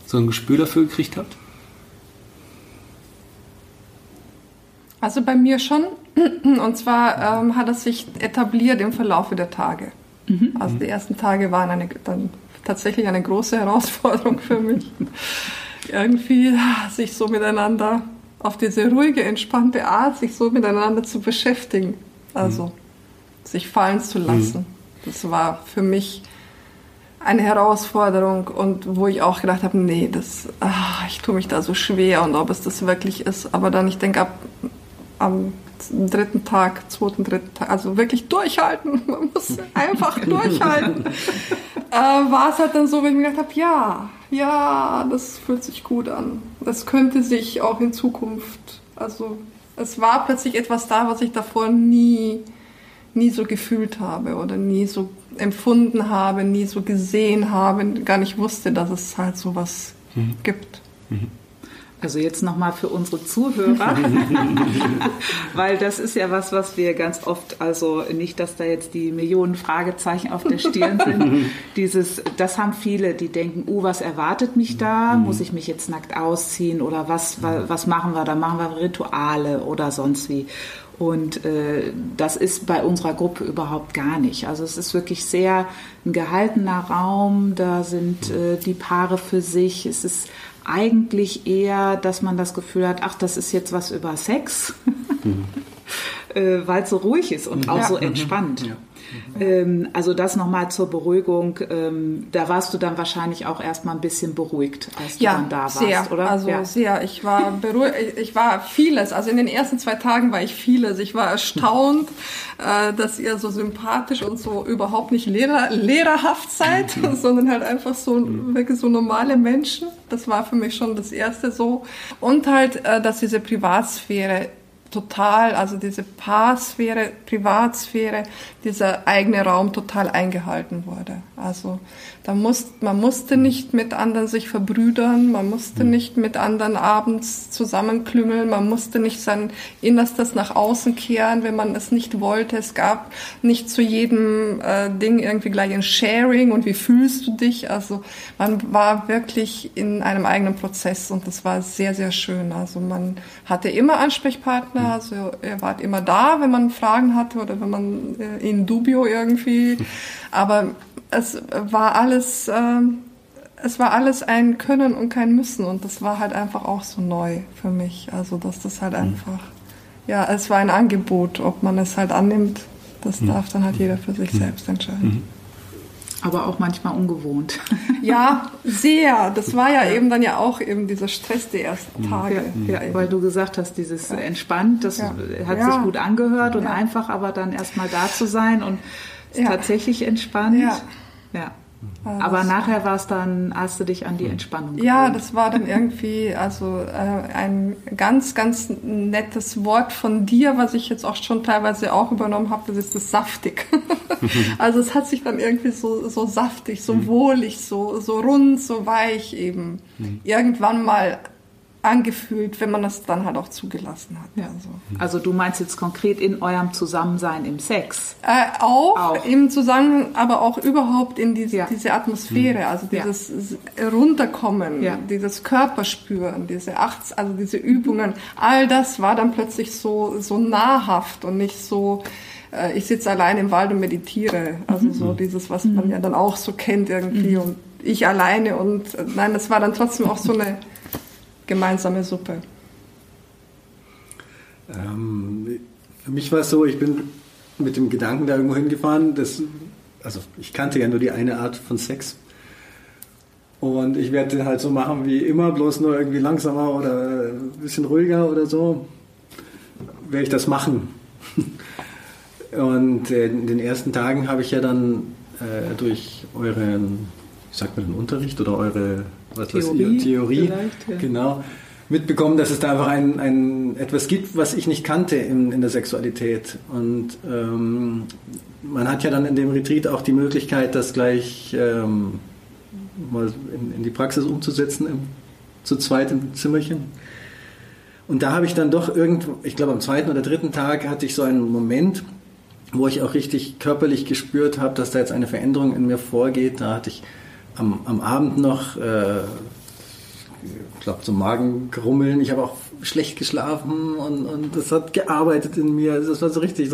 B: so ein Gespür dafür gekriegt habt?
D: Also bei mir schon. Und zwar ähm, hat es sich etabliert im Verlauf der Tage. Mhm. Also die ersten Tage waren eine, dann tatsächlich eine große Herausforderung für mich. Irgendwie sich so miteinander auf diese ruhige, entspannte Art, sich so miteinander zu beschäftigen. Also mhm. sich fallen zu lassen. Mhm. Das war für mich eine Herausforderung und wo ich auch gedacht habe, nee, das, ach, ich tue mich da so schwer und ob es das wirklich ist. Aber dann, ich denke, ab am dritten Tag, zweiten, dritten Tag, also wirklich durchhalten, man muss einfach durchhalten, äh, war es halt dann so, wenn ich mir gedacht habe, ja, ja, das fühlt sich gut an. Das könnte sich auch in Zukunft, also es war plötzlich etwas da, was ich davor nie, nie so gefühlt habe oder nie so empfunden habe, nie so gesehen habe, gar nicht wusste, dass es halt sowas mhm. gibt. Mhm.
A: Also jetzt nochmal für unsere Zuhörer, weil das ist ja was, was wir ganz oft, also nicht, dass da jetzt die Millionen Fragezeichen auf der Stirn sind. Dieses, das haben viele, die denken, oh, was erwartet mich da? Mhm. Muss ich mich jetzt nackt ausziehen oder was, was machen wir da? Machen wir Rituale oder sonst wie? Und äh, das ist bei unserer Gruppe überhaupt gar nicht. Also es ist wirklich sehr ein gehaltener Raum. Da sind äh, die Paare für sich. Es ist eigentlich eher, dass man das Gefühl hat, ach, das ist jetzt was über Sex, mhm. äh, weil es so ruhig ist und auch ja. so entspannt. Ja. Ähm, also das nochmal zur Beruhigung. Ähm, da warst du dann wahrscheinlich auch erstmal ein bisschen beruhigt, als du
D: ja,
A: dann da warst,
D: sehr,
A: oder?
D: Also ja. sehr. Ich war beruhigt. Ich war vieles. Also in den ersten zwei Tagen war ich vieles. Ich war erstaunt, äh, dass ihr so sympathisch und so überhaupt nicht lehrer, lehrerhaft seid, mhm. sondern halt einfach so mhm. wirklich so normale Menschen. Das war für mich schon das erste so. Und halt, äh, dass diese Privatsphäre total, also diese Paarsphäre, Privatsphäre, dieser eigene Raum total eingehalten wurde. Also da muss, man musste nicht mit anderen sich verbrüdern, man musste mhm. nicht mit anderen abends zusammenklüngeln, man musste nicht sein Innerstes nach außen kehren, wenn man es nicht wollte. Es gab nicht zu jedem äh, Ding irgendwie gleich ein Sharing und wie fühlst du dich. Also man war wirklich in einem eigenen Prozess und das war sehr, sehr schön. Also man hatte immer Ansprechpartner, mhm. also er war immer da, wenn man Fragen hatte oder wenn man äh, in Dubio irgendwie, aber es war alles, äh, es war alles ein Können und kein Müssen und das war halt einfach auch so neu für mich. Also dass das halt mhm. einfach, ja, es war ein Angebot, ob man es halt annimmt, das mhm. darf dann halt jeder für sich mhm. selbst entscheiden. Mhm.
A: Aber auch manchmal ungewohnt.
D: Ja, sehr. Das war ja, eben dann ja auch eben dieser Stress der ersten mhm. Tage.
A: Ja, ja weil du gesagt hast, dieses ja. entspannt, das hat sich gut angehört und einfach aber dann erstmal da zu sein und tatsächlich entspannt. Ja. Also Aber nachher war es dann, hast du dich an die Entspannung
D: gewöhnt. Ja, das war dann irgendwie also äh, ein ganz, ganz nettes Wort von dir, was ich jetzt auch schon teilweise auch übernommen habe, das ist das saftig. also es hat sich dann irgendwie so, so saftig, so mhm. wohlig, so, so rund, so weich eben mhm. irgendwann mal angefühlt, wenn man das dann halt auch zugelassen hat.
A: Ja. Also. also du meinst jetzt konkret in eurem Zusammensein im Sex?
D: Äh, auch, auch, im Zusammenhang, aber auch überhaupt in diese, ja. diese Atmosphäre, also dieses ja. Runterkommen, dieses Körperspüren, diese Achts, also diese Übungen, all das war dann plötzlich so, so nahrhaft und nicht so, äh, ich sitze allein im Wald und meditiere. Also mhm. so dieses, was man mhm. ja dann auch so kennt irgendwie mhm. und ich alleine und äh, nein, das war dann trotzdem auch so eine gemeinsame Suppe?
E: Ähm, für mich war es so, ich bin mit dem Gedanken da irgendwo hingefahren, dass, also ich kannte ja nur die eine Art von Sex. Und ich werde halt so machen wie immer, bloß nur irgendwie langsamer oder ein bisschen ruhiger oder so, werde ich das machen. Und äh, in den ersten Tagen habe ich ja dann äh, durch euren, wie sagt man den Unterricht oder eure was Theorie, ihr, Theorie ja. genau, mitbekommen, dass es da einfach ein, ein, etwas gibt, was ich nicht kannte in, in der Sexualität. Und ähm, man hat ja dann in dem Retreat auch die Möglichkeit, das gleich ähm, mal in, in, die Praxis umzusetzen, im, zu zweit im Zimmerchen. Und da habe ich dann doch irgendwo, ich glaube am zweiten oder dritten Tag hatte ich so einen Moment, wo ich auch richtig körperlich gespürt habe, dass da jetzt eine Veränderung in mir vorgeht. Da hatte ich am, am Abend noch, äh, ich glaube, so Magengrummeln. Ich habe auch schlecht geschlafen und, und das hat gearbeitet in mir. Das war so richtig.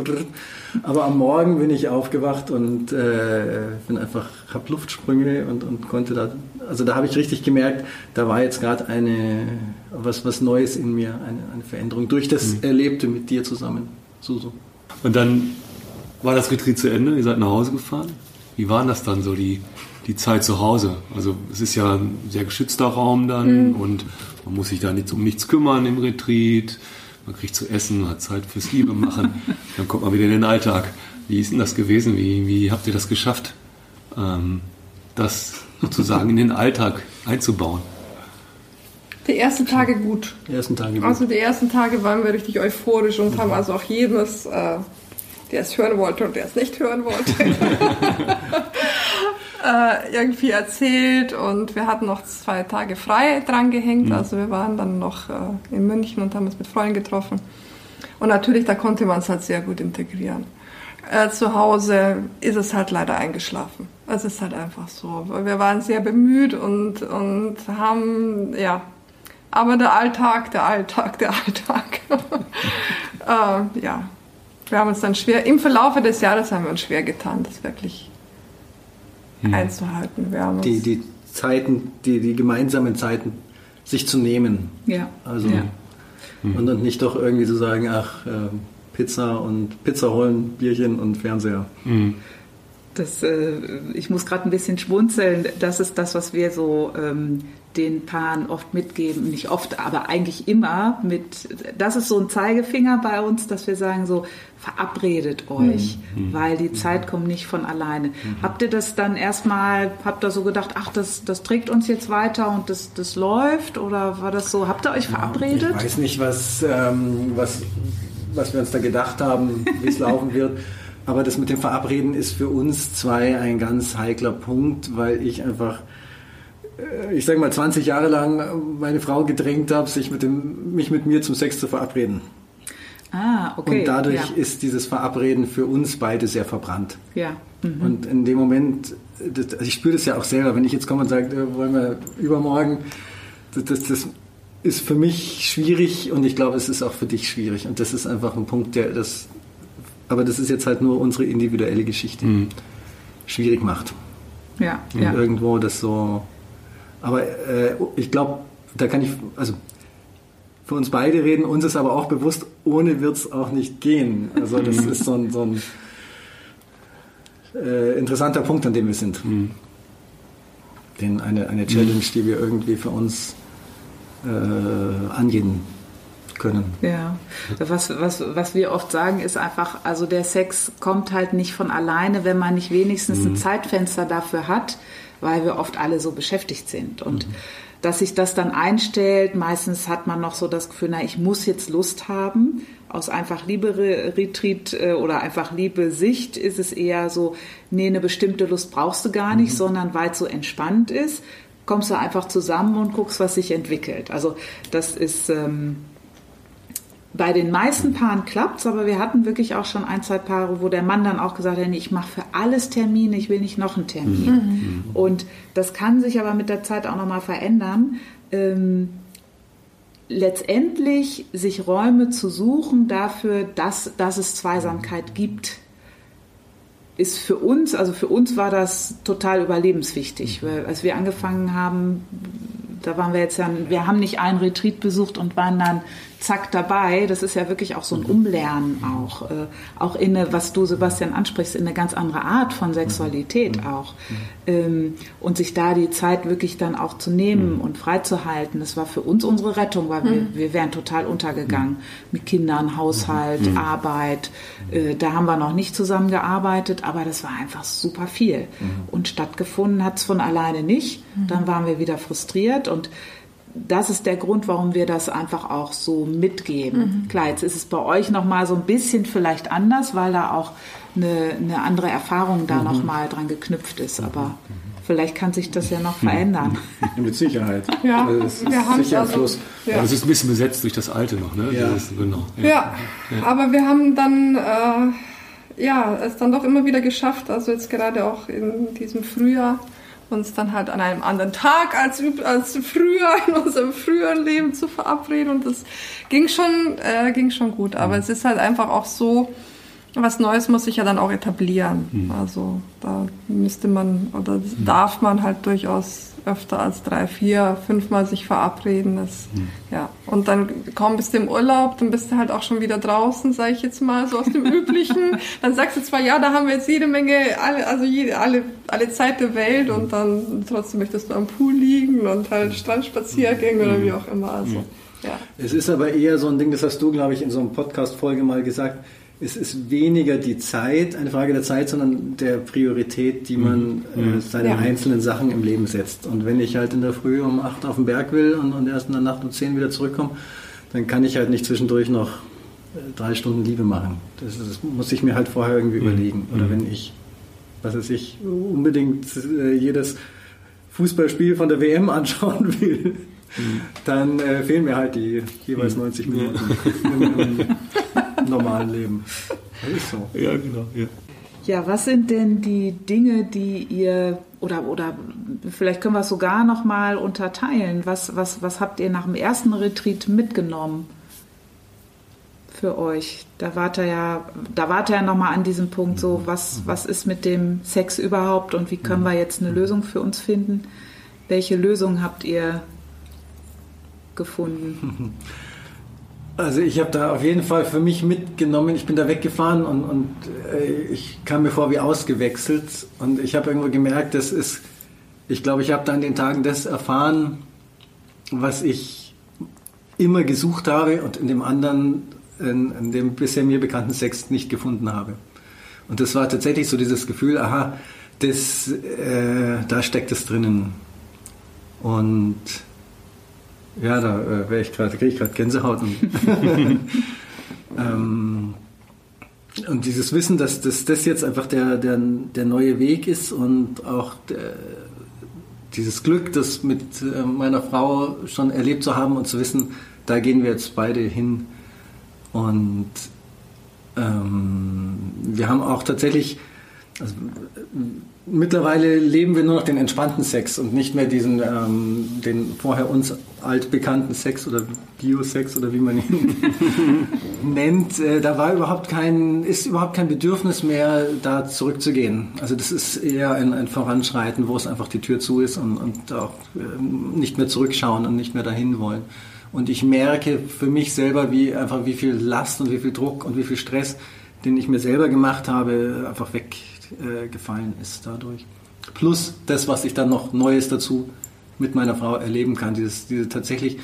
E: Aber am Morgen bin ich aufgewacht und äh, bin einfach, hab Luftsprünge und, und konnte da, also da habe ich richtig gemerkt, da war jetzt gerade eine, was, was Neues in mir, eine, eine Veränderung durch das mhm. Erlebte mit dir zusammen, Susu.
B: Und dann war das Retreat zu Ende, ihr seid nach Hause gefahren. Wie war das dann so, die, die Zeit zu Hause? Also es ist ja ein sehr geschützter Raum dann mhm. und man muss sich da nicht um nichts kümmern im Retreat. Man kriegt zu essen, hat Zeit fürs Liebe machen. dann kommt man wieder in den Alltag. Wie ist denn das gewesen? Wie, wie habt ihr das geschafft, ähm, das sozusagen in den Alltag einzubauen?
D: Die ersten Tage gut.
E: Die ersten Tage gut.
D: Also die ersten Tage waren wir richtig euphorisch und mhm. haben also auch jedes äh, der es hören wollte und der es nicht hören wollte, äh, irgendwie erzählt. Und wir hatten noch zwei Tage frei dran gehängt. Mhm. Also wir waren dann noch äh, in München und haben uns mit Freunden getroffen. Und natürlich, da konnte man es halt sehr gut integrieren. Äh, zu Hause ist es halt leider eingeschlafen. Es ist halt einfach so. Wir waren sehr bemüht und, und haben, ja, aber der Alltag, der Alltag, der Alltag. äh, ja, wir haben uns dann schwer, im Verlauf des Jahres haben wir uns schwer getan, das wirklich hm. einzuhalten. Wir haben
E: die, die Zeiten, die, die gemeinsamen Zeiten sich zu nehmen.
A: Ja.
E: Also, ja. Und, und nicht doch irgendwie zu sagen, ach, äh, Pizza und Pizza holen, Bierchen und Fernseher. Mhm.
A: Das, äh, ich muss gerade ein bisschen schmunzeln. Das ist das, was wir so ähm, den Paaren oft mitgeben. Nicht oft, aber eigentlich immer mit. Das ist so ein Zeigefinger bei uns, dass wir sagen so, verabredet euch, mhm. weil die Zeit kommt nicht von alleine. Mhm. Habt ihr das dann erstmal, habt ihr so gedacht, ach, das, das trägt uns jetzt weiter und das, das läuft? Oder war das so, habt ihr euch verabredet?
E: Ich weiß nicht, was, ähm, was, was wir uns da gedacht haben, wie es laufen wird. Aber das mit dem Verabreden ist für uns zwei ein ganz heikler Punkt, weil ich einfach, äh, ich sage mal, 20 Jahre lang meine Frau gedrängt habe, sich mit dem, mich mit mir zum Sex zu verabreden.
A: Ah, okay.
E: Und dadurch ja. ist dieses Verabreden für uns beide sehr verbrannt.
A: Ja.
E: Mhm. Und in dem Moment, das, also ich spüre das ja auch selber, wenn ich jetzt komme und sage, äh, wollen wir übermorgen, das, das, das ist für mich schwierig und ich glaube, es ist auch für dich schwierig. Und das ist einfach ein Punkt, der das aber das ist jetzt halt nur unsere individuelle Geschichte. Mhm. Schwierig macht.
A: Ja,
E: Und
A: ja.
E: irgendwo das so. Aber äh, ich glaube, da kann ich, also für uns beide reden, uns ist aber auch bewusst, ohne wird es auch nicht gehen. Also das mhm. ist so ein, so ein äh, interessanter Punkt, an dem wir sind. Mhm. Den, eine, eine Challenge, die wir irgendwie für uns äh, angehen können.
A: Ja, was, was, was wir oft sagen, ist einfach, also der Sex kommt halt nicht von alleine, wenn man nicht wenigstens mhm. ein Zeitfenster dafür hat, weil wir oft alle so beschäftigt sind. Und mhm. dass sich das dann einstellt, meistens hat man noch so das Gefühl, na, ich muss jetzt Lust haben. Aus einfach Liebe-Retreat äh, oder einfach Liebe-Sicht ist es eher so, nee, eine bestimmte Lust brauchst du gar nicht, mhm. sondern weil es so entspannt ist, kommst du einfach zusammen und guckst, was sich entwickelt. Also das ist... Ähm, bei den meisten Paaren klappt es, aber wir hatten wirklich auch schon ein, zwei Paare, wo der Mann dann auch gesagt hat, nee, ich mache für alles Termine, ich will nicht noch einen Termin. Mhm. Und das kann sich aber mit der Zeit auch nochmal verändern. Ähm, letztendlich sich Räume zu suchen dafür, dass, dass es Zweisamkeit gibt, ist für uns, also für uns war das total überlebenswichtig. Weil als wir angefangen haben, da waren wir jetzt ja, wir haben nicht einen Retreat besucht und waren dann zack dabei. Das ist ja wirklich auch so ein mhm. Umlernen auch. Äh, auch in eine, was du, Sebastian, ansprichst, in eine ganz andere Art von Sexualität mhm. auch. Ähm, und sich da die Zeit wirklich dann auch zu nehmen und freizuhalten, das war für uns unsere Rettung, weil wir, wir wären total untergegangen mit Kindern, Haushalt, Arbeit. Äh, da haben wir noch nicht zusammengearbeitet, aber das war einfach super viel. Und stattgefunden hat es von alleine nicht. Dann waren wir wieder frustriert und das ist der Grund, warum wir das einfach auch so mitgeben. Mhm. Klar, jetzt ist es bei euch nochmal so ein bisschen vielleicht anders, weil da auch eine, eine andere Erfahrung da mhm. nochmal dran geknüpft ist. Aber vielleicht kann sich das ja noch verändern.
E: Mit Sicherheit.
D: Ja, also das ist wir haben sicher
B: also. Ja. Aber es ist ein bisschen besetzt durch das Alte noch, ne?
E: Ja,
B: das,
D: genau. Ja. ja. aber wir haben dann... Äh, ja, es dann doch immer wieder geschafft, also jetzt gerade auch in diesem Frühjahr, uns dann halt an einem anderen Tag als, als früher in unserem früheren Leben zu verabreden und das ging schon, äh, ging schon gut. Aber mhm. es ist halt einfach auch so, was Neues muss sich ja dann auch etablieren. Mhm. Also da müsste man oder mhm. darf man halt durchaus öfter als drei, vier, fünfmal sich verabreden. Das, mhm. ja. Und dann komm, bist du im Urlaub, dann bist du halt auch schon wieder draußen, sage ich jetzt mal, so aus dem Üblichen. dann sagst du zwar, ja, da haben wir jetzt jede Menge, alle, also jede, alle, alle Zeit der Welt und dann trotzdem möchtest du am Pool liegen und halt Strandspaziergänge oder wie auch immer. Also, ja.
E: Es ist aber eher so ein Ding, das hast du, glaube ich, in so einer Podcast-Folge mal gesagt, es ist weniger die Zeit, eine Frage der Zeit, sondern der Priorität, die man mhm. äh, seinen ja. einzelnen Sachen im Leben setzt. Und wenn ich halt in der Früh um acht auf den Berg will und, und erst in der Nacht um zehn wieder zurückkomme, dann kann ich halt nicht zwischendurch noch äh, drei Stunden Liebe machen. Das, das, muss ich mir halt vorher irgendwie mhm. überlegen. Oder mhm. wenn ich, was weiß ich, unbedingt äh, jedes Fußballspiel von der WM anschauen will, mhm. dann äh, fehlen mir halt die jeweils 90 mhm. Minuten normalen Leben. Das ist so.
B: Ja, genau. Ja.
A: Ja, was sind denn die Dinge, die ihr oder oder vielleicht können wir es sogar noch mal unterteilen. Was was was habt ihr nach dem ersten Retreat mitgenommen für euch? Da wart ihr ja da wart ihr ja noch mal an diesem Punkt so, was was ist mit dem Sex überhaupt und wie können wir jetzt eine Lösung für uns finden? Welche Lösung habt ihr gefunden?
E: Also ich habe da auf jeden Fall für mich mitgenommen, ich bin da weggefahren und, und äh, ich kam mir vor wie ausgewechselt und ich habe irgendwo gemerkt, das ist, ich glaube, ich habe da an den Tagen das erfahren, was ich immer gesucht habe und in dem anderen, in, in dem bisher mir bekannten Sex nicht gefunden habe. Und das war tatsächlich so dieses Gefühl, aha, das, äh, da steckt es drinnen. Und ja, da äh, wäre ich gerade, kriege ich gerade Gänsehaut. Und, ähm, und dieses Wissen, dass, dass das jetzt einfach der, der, der neue Weg ist und auch der, dieses Glück, das mit äh, meiner Frau schon erlebt zu haben und zu wissen, da gehen wir jetzt beide hin. Und ähm, wir haben auch tatsächlich also, mittlerweile leben wir nur noch den entspannten Sex und nicht mehr diesen, ähm, den vorher uns altbekannten Sex oder Biosex oder wie man ihn nennt. Äh, da war überhaupt kein, ist überhaupt kein Bedürfnis mehr, da zurückzugehen. Also das ist eher ein, ein Voranschreiten, wo es einfach die Tür zu ist und, und auch äh, nicht mehr zurückschauen und nicht mehr dahin wollen. Und ich merke für mich selber, wie einfach wie viel Last und wie viel Druck und wie viel Stress, den ich mir selber gemacht habe, einfach weg äh, ist dadurch. Plus das, was ich dann noch Neues dazu mit meiner Frau erleben kann, dieses, diese tatsächlich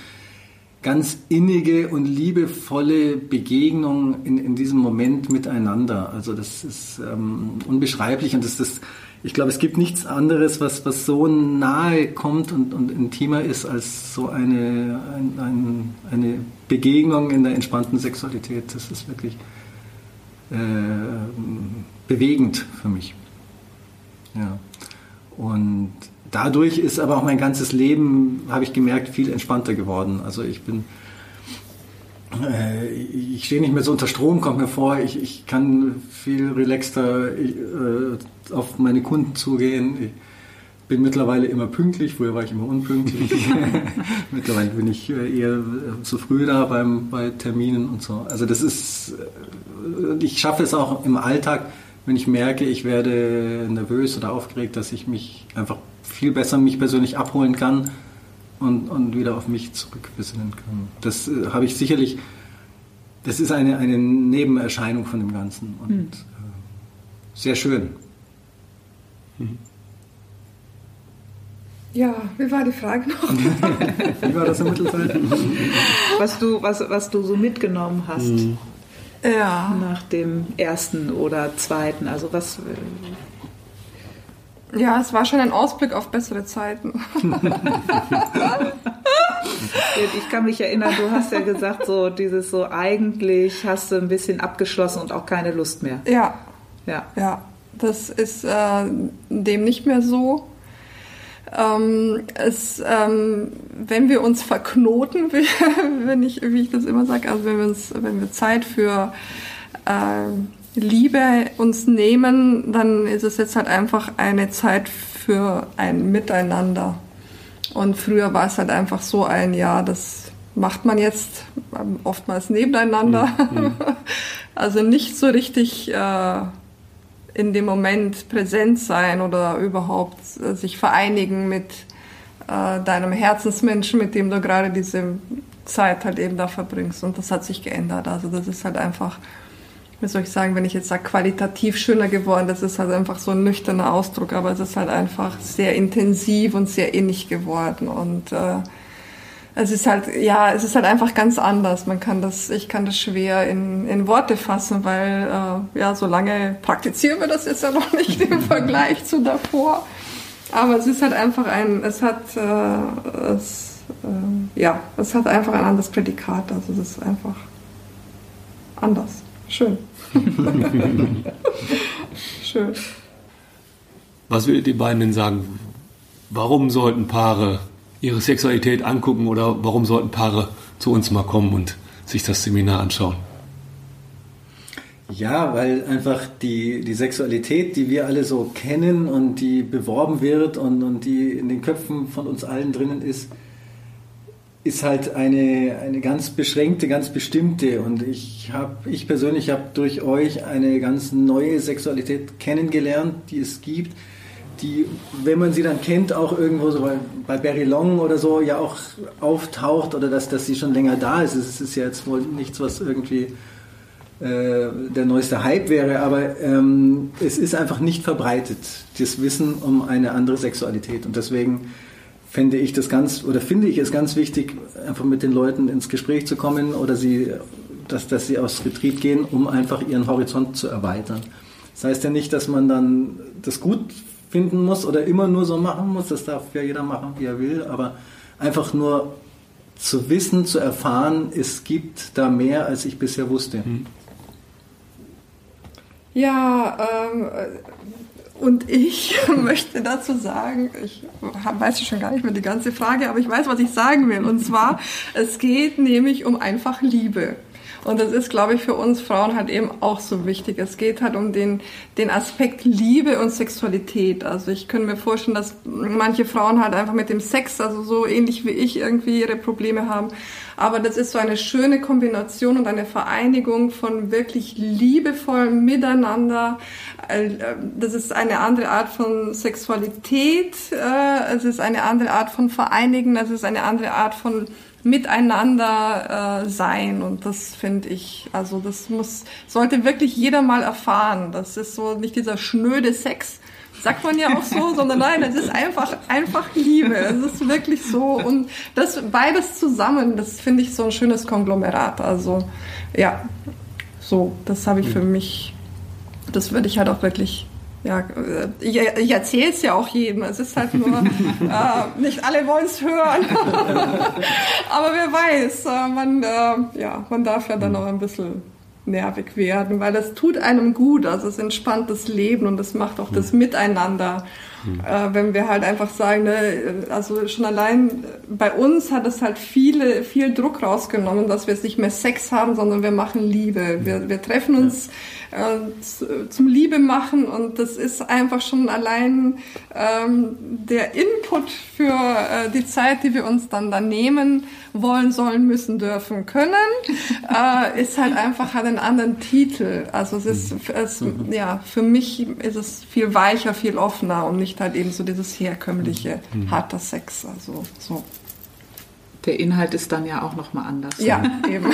E: ganz innige und liebevolle Begegnung in, in diesem Moment miteinander. Also das ist ähm, unbeschreiblich und das ist, ich glaube, es gibt nichts anderes, was, was so nahe kommt und, und intimer ist als so eine, ein, ein, eine Begegnung in der entspannten Sexualität. Das ist wirklich äh, bewegend für mich. Ja. Und dadurch ist aber auch mein ganzes Leben, habe ich gemerkt, viel entspannter geworden. Also ich bin, äh, ich stehe nicht mehr so unter Strom, kommt mir vor, ich, ich kann viel relaxter äh, auf meine Kunden zugehen. Ich bin mittlerweile immer pünktlich, früher war ich immer unpünktlich. mittlerweile bin ich äh, eher zu früh da beim, bei Terminen und so. Also das ist, äh, ich schaffe es auch im Alltag, wenn ich merke, ich werde nervös oder aufgeregt, dass ich mich einfach viel besser mich persönlich abholen kann und, und wieder auf mich zurückbesinnen kann. Das äh, habe ich sicherlich, das ist eine, eine Nebenerscheinung von dem Ganzen und mhm. äh, sehr schön.
D: Mhm. Ja, wie war die Frage noch?
E: wie war das im Mittelfeld?
A: Was du, was, was du so mitgenommen hast. Mhm. Ja. Nach dem ersten oder zweiten. Also was.
D: Ja, es war schon ein Ausblick auf bessere Zeiten.
A: ich kann mich erinnern, du hast ja gesagt, so dieses so eigentlich hast du ein bisschen abgeschlossen und auch keine Lust mehr.
D: Ja. Ja. Ja. Das ist äh, dem nicht mehr so. Ähm, es, ähm, wenn wir uns verknoten, wie, wenn ich, wie ich das immer sage, also wenn wir, uns, wenn wir Zeit für äh, Liebe uns nehmen, dann ist es jetzt halt einfach eine Zeit für ein Miteinander. Und früher war es halt einfach so ein, ja, das macht man jetzt ähm, oftmals nebeneinander. Mhm. also nicht so richtig äh, in dem Moment präsent sein oder überhaupt äh, sich vereinigen mit äh, deinem Herzensmenschen, mit dem du gerade diese Zeit halt eben da verbringst. Und das hat sich geändert. Also das ist halt einfach, wie soll ich sagen, wenn ich jetzt sage, qualitativ schöner geworden, das ist halt einfach so ein nüchterner Ausdruck, aber es ist halt einfach sehr intensiv und sehr innig geworden. Und äh, es ist halt, ja, es ist halt einfach ganz anders. Man kann das, ich kann das schwer in, in Worte fassen, weil, äh, ja, so lange praktizieren wir das jetzt ja noch nicht im Vergleich zu davor. Aber es ist halt einfach ein, es hat, äh, es, äh, ja, es hat einfach ein anderes Prädikat. Also es ist einfach anders. Schön.
B: Schön. Was würdet ihr beiden denn sagen? Warum sollten Paare ihre Sexualität angucken oder warum sollten Paare zu uns mal kommen und sich das Seminar anschauen?
E: Ja, weil einfach die, die Sexualität, die wir alle so kennen und die beworben wird und, und die in den Köpfen von uns allen drinnen ist, ist halt eine, eine ganz beschränkte, ganz bestimmte. Und ich habe, ich persönlich habe durch euch eine ganz neue Sexualität kennengelernt, die es gibt, die, wenn man sie dann kennt, auch irgendwo so bei, bei Barry Long oder so ja auch auftaucht oder dass, dass sie schon länger da ist. Es ist ja jetzt wohl nichts, was irgendwie äh, der neueste Hype wäre, aber ähm, es ist einfach nicht verbreitet, das Wissen um eine andere Sexualität. Und deswegen fände ich das ganz, oder finde ich es ganz wichtig, einfach mit den Leuten ins Gespräch zu kommen oder sie, dass, dass sie aufs Retreat gehen, um einfach ihren Horizont zu erweitern. Das heißt ja nicht, dass man dann das gut finden muss oder immer nur so machen muss. Das darf ja jeder machen, wie er will. Aber einfach nur zu wissen, zu erfahren, es gibt da mehr, als ich bisher wusste. Hm.
D: Ja, ähm, und ich möchte dazu sagen, ich weiß schon gar nicht mehr die ganze Frage, aber ich weiß, was ich sagen will. Und zwar, es geht nämlich um einfach Liebe. Und das ist, glaube ich, für uns Frauen halt eben auch so wichtig. Es geht halt um den, den Aspekt Liebe und Sexualität. Also ich könnte mir vorstellen, dass manche Frauen halt einfach mit dem Sex, also so ähnlich wie ich, irgendwie ihre Probleme haben. Aber das ist so eine schöne Kombination und eine Vereinigung von wirklich liebevollem Miteinander. Äh, das ist eine andere Art von Sexualität. Äh, es ist eine andere Art von Vereinigen. Es ist eine andere Art von miteinander äh, sein und das finde ich, also das muss, sollte wirklich jeder mal erfahren. Das ist so nicht dieser schnöde Sex, sagt man ja auch so, sondern nein, es ist einfach, einfach Liebe. Es ist wirklich so und das beides zusammen, das finde ich so ein schönes Konglomerat. Also ja, so, das habe ich für mich, das würde ich halt auch wirklich ja, ich, ich erzähle es ja auch jedem. Es ist halt nur, äh, nicht alle wollen es hören. Aber wer weiß, äh, man, äh, ja, man darf ja dann noch ein bisschen nervig werden, weil das tut einem gut. Also es entspannt das Leben und es macht auch das Miteinander. Äh, wenn wir halt einfach sagen, ne, also schon allein bei uns hat es halt viele, viel Druck rausgenommen, dass wir jetzt nicht mehr Sex haben, sondern wir machen Liebe. Wir, wir treffen uns äh, zum Liebe machen und das ist einfach schon allein ähm, der Input für äh, die Zeit, die wir uns dann da nehmen wollen, sollen, müssen, dürfen, können, äh, ist halt einfach hat einen anderen Titel. Also es ist, es, mhm. ja, für mich ist es viel weicher, viel offener und nicht nicht halt eben so dieses herkömmliche mhm. harter Sex. Also so.
A: Der Inhalt ist dann ja auch nochmal anders.
D: Ja, eben.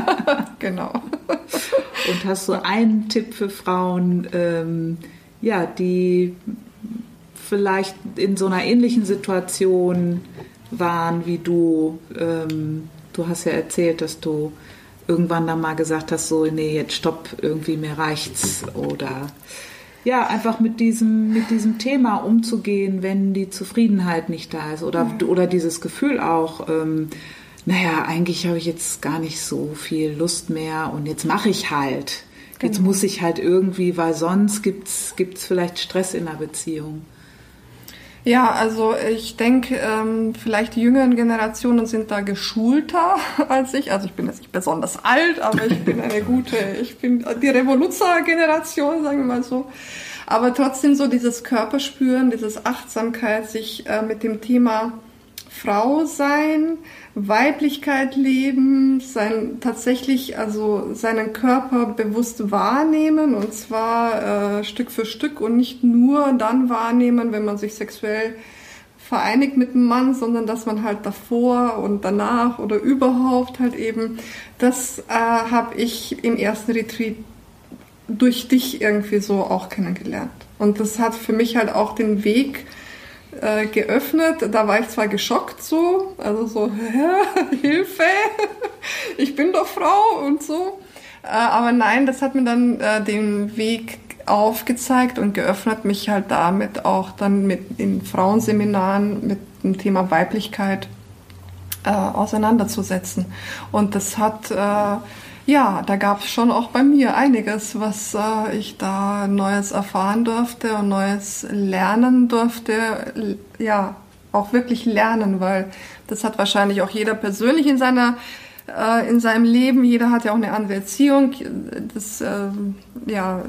D: genau.
A: Und hast du einen Tipp für Frauen, ähm, ja, die vielleicht in so einer ähnlichen Situation waren wie du? Ähm, du hast ja erzählt, dass du irgendwann dann mal gesagt hast, so, nee, jetzt stopp, irgendwie mir reicht's oder ja, einfach mit diesem, mit diesem Thema umzugehen, wenn die Zufriedenheit nicht da ist oder, ja. oder dieses Gefühl auch, ähm, naja, eigentlich habe ich jetzt gar nicht so viel Lust mehr und jetzt mache ich halt. Genau. Jetzt muss ich halt irgendwie, weil sonst gibt es vielleicht Stress in der Beziehung.
D: Ja, also ich denke, ähm, vielleicht die jüngeren Generationen sind da geschulter als ich. Also ich bin jetzt nicht besonders alt, aber ich bin eine gute, ich bin die Revoluzzer-Generation, sagen wir mal so. Aber trotzdem so dieses Körperspüren, dieses Achtsamkeit, sich äh, mit dem Thema Frau sein, Weiblichkeit leben, sein tatsächlich also seinen Körper bewusst wahrnehmen und zwar äh, Stück für Stück und nicht nur dann wahrnehmen, wenn man sich sexuell vereinigt mit einem Mann, sondern dass man halt davor und danach oder überhaupt halt eben, das äh, habe ich im ersten Retreat durch dich irgendwie so auch kennengelernt. Und das hat für mich halt auch den Weg äh, geöffnet. Da war ich zwar geschockt so, also so, Hä? Hilfe, ich bin doch Frau und so. Äh, aber nein, das hat mir dann äh, den Weg aufgezeigt und geöffnet, mich halt damit auch dann mit in Frauenseminaren mit dem Thema Weiblichkeit äh, auseinanderzusetzen. Und das hat äh, ja, da gab es schon auch bei mir einiges, was äh, ich da Neues erfahren durfte und Neues lernen durfte. Ja, auch wirklich lernen, weil das hat wahrscheinlich auch jeder persönlich in seiner äh, in seinem Leben. Jeder hat ja auch eine andere Erziehung. Das äh, ja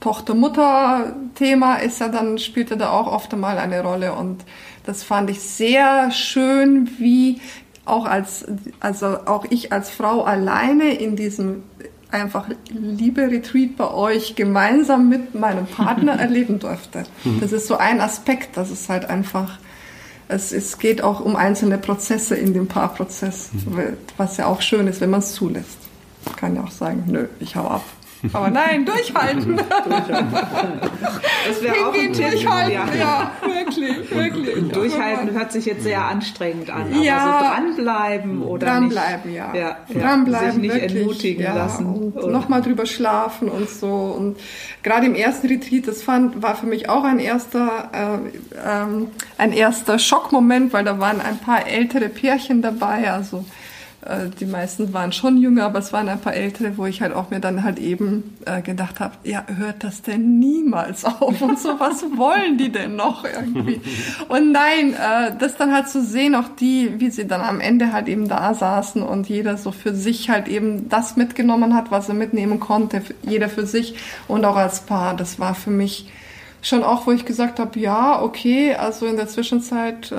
D: Tochter-Mutter-Thema ist ja dann spielte da auch oft einmal eine Rolle und das fand ich sehr schön, wie auch als, also auch ich als Frau alleine in diesem einfach Liebe-Retreat bei euch gemeinsam mit meinem Partner erleben durfte. Mhm. Das ist so ein Aspekt, dass es halt einfach, es, es geht auch um einzelne Prozesse in dem Paarprozess, mhm. was ja auch schön ist, wenn man es zulässt. Ich kann ja auch sagen, nö, ich hau ab. Aber nein, durchhalten.
A: das wäre auch ein Tipp.
D: Durchhalten, ja. ja, wirklich, wirklich.
A: Und durchhalten hört sich jetzt sehr anstrengend an. Aber ja, so dranbleiben oder
D: dranbleiben,
A: nicht,
D: ja.
A: ja,
D: dranbleiben,
A: sich nicht
D: wirklich,
A: entmutigen
D: ja,
A: lassen.
D: Und nochmal drüber schlafen und so. Und gerade im ersten Retreat, das fand, war für mich auch ein erster, äh, ähm, ein erster Schockmoment, weil da waren ein paar ältere Pärchen dabei, also äh, die meisten waren schon jünger, aber es waren ein paar ältere, wo ich halt auch mir dann halt eben äh, gedacht habe, ja, hört das denn niemals auf und so, was wollen die denn noch irgendwie? Und nein, äh, das dann halt zu sehen, auch die, wie sie dann am Ende halt eben da saßen und jeder so für sich halt eben das mitgenommen hat, was er mitnehmen konnte, jeder für sich und auch als Paar, das war für mich schon auch, wo ich gesagt habe, ja, okay, also in der Zwischenzeit äh,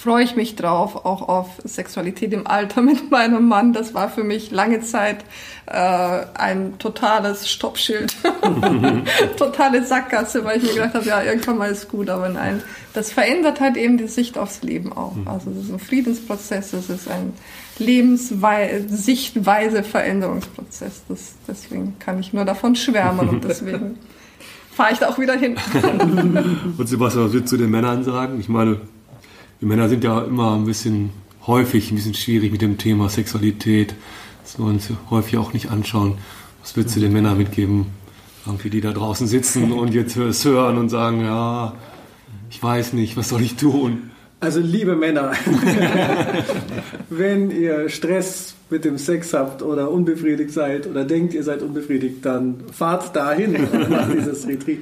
D: freue ich mich drauf, auch auf Sexualität im Alter mit meinem Mann. Das war für mich lange Zeit äh, ein totales Stoppschild, totale Sackgasse, weil ich mir gedacht habe, ja, irgendwann mal ist gut, aber nein, das verändert halt eben die Sicht aufs Leben auch. Mhm. Also es ist ein Friedensprozess, es ist ein Lebenssichtweise Veränderungsprozess. Das, deswegen kann ich nur davon schwärmen und deswegen fahre ich da auch wieder hin.
B: und Sebastian, was würdest du den Männern sagen? Ich meine, wir Männer sind ja immer ein bisschen häufig ein bisschen schwierig mit dem Thema Sexualität, dass wir uns häufig auch nicht anschauen. Was würdest du den Männern mitgeben, irgendwie die da draußen sitzen und jetzt hören und sagen, ja, ich weiß nicht, was soll ich tun?
E: Also liebe Männer, wenn ihr Stress mit dem Sex habt oder unbefriedigt seid oder denkt, ihr seid unbefriedigt, dann fahrt dahin und macht dieses Retreat.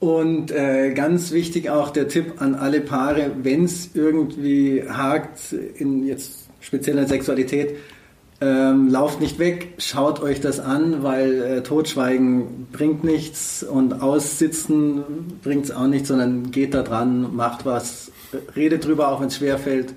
E: Und äh, ganz wichtig auch der Tipp an alle Paare, wenn es irgendwie hakt, in jetzt spezieller Sexualität, ähm, lauft nicht weg, schaut euch das an, weil äh, Totschweigen bringt nichts und Aussitzen bringt es auch nichts, sondern geht da dran, macht was, redet drüber, auch wenn es schwer fällt.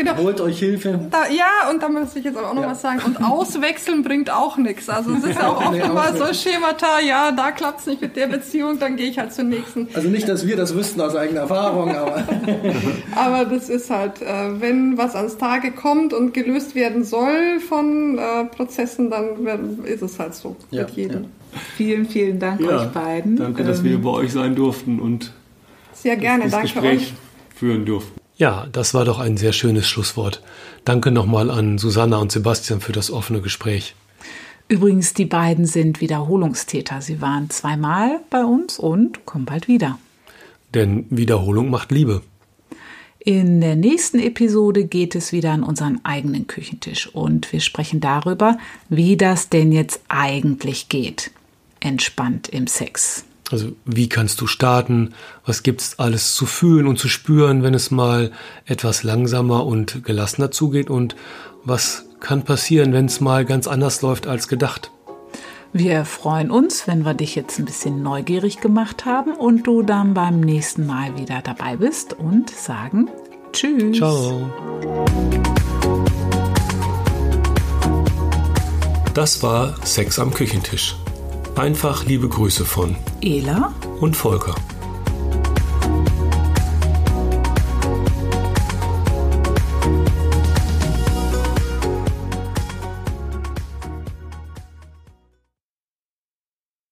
E: Genau. Holt euch Hilfe.
D: Da, ja, und da muss ich jetzt aber auch noch ja. was sagen. Und auswechseln bringt auch nichts. Also es ist ja auch oft nee, immer so Schemata, ja, da klappt es nicht mit der Beziehung, dann gehe ich halt zur nächsten.
E: Also nicht, dass wir das wüssten aus eigener Erfahrung, aber...
D: aber das ist halt, äh, wenn was ans Tage kommt und gelöst werden soll von äh, Prozessen, dann ist es halt so ja, mit jedem. Ja.
A: Vielen, vielen Dank euch beiden.
B: Danke, dass wir ähm, bei euch sein durften und
D: sehr gerne,
B: das,
D: das
B: danke Gespräch euch. führen durften. Ja, das war doch ein sehr schönes Schlusswort. Danke nochmal an Susanna und Sebastian für das offene Gespräch.
A: Übrigens, die beiden sind Wiederholungstäter. Sie waren zweimal bei uns und kommen bald wieder.
B: Denn Wiederholung macht Liebe.
A: In der nächsten Episode geht es wieder an unseren eigenen Küchentisch und wir sprechen darüber, wie das denn jetzt eigentlich geht. Entspannt im Sex.
B: Also wie kannst du starten? Was gibt's alles zu fühlen und zu spüren, wenn es mal etwas langsamer und gelassener zugeht? Und was kann passieren, wenn es mal ganz anders läuft als gedacht?
A: Wir freuen uns, wenn wir dich jetzt ein bisschen neugierig gemacht haben und du dann beim nächsten Mal wieder dabei bist und sagen Tschüss.
B: Ciao. Das war Sex am Küchentisch. Einfach liebe Grüße von
A: Ela
B: und Volker.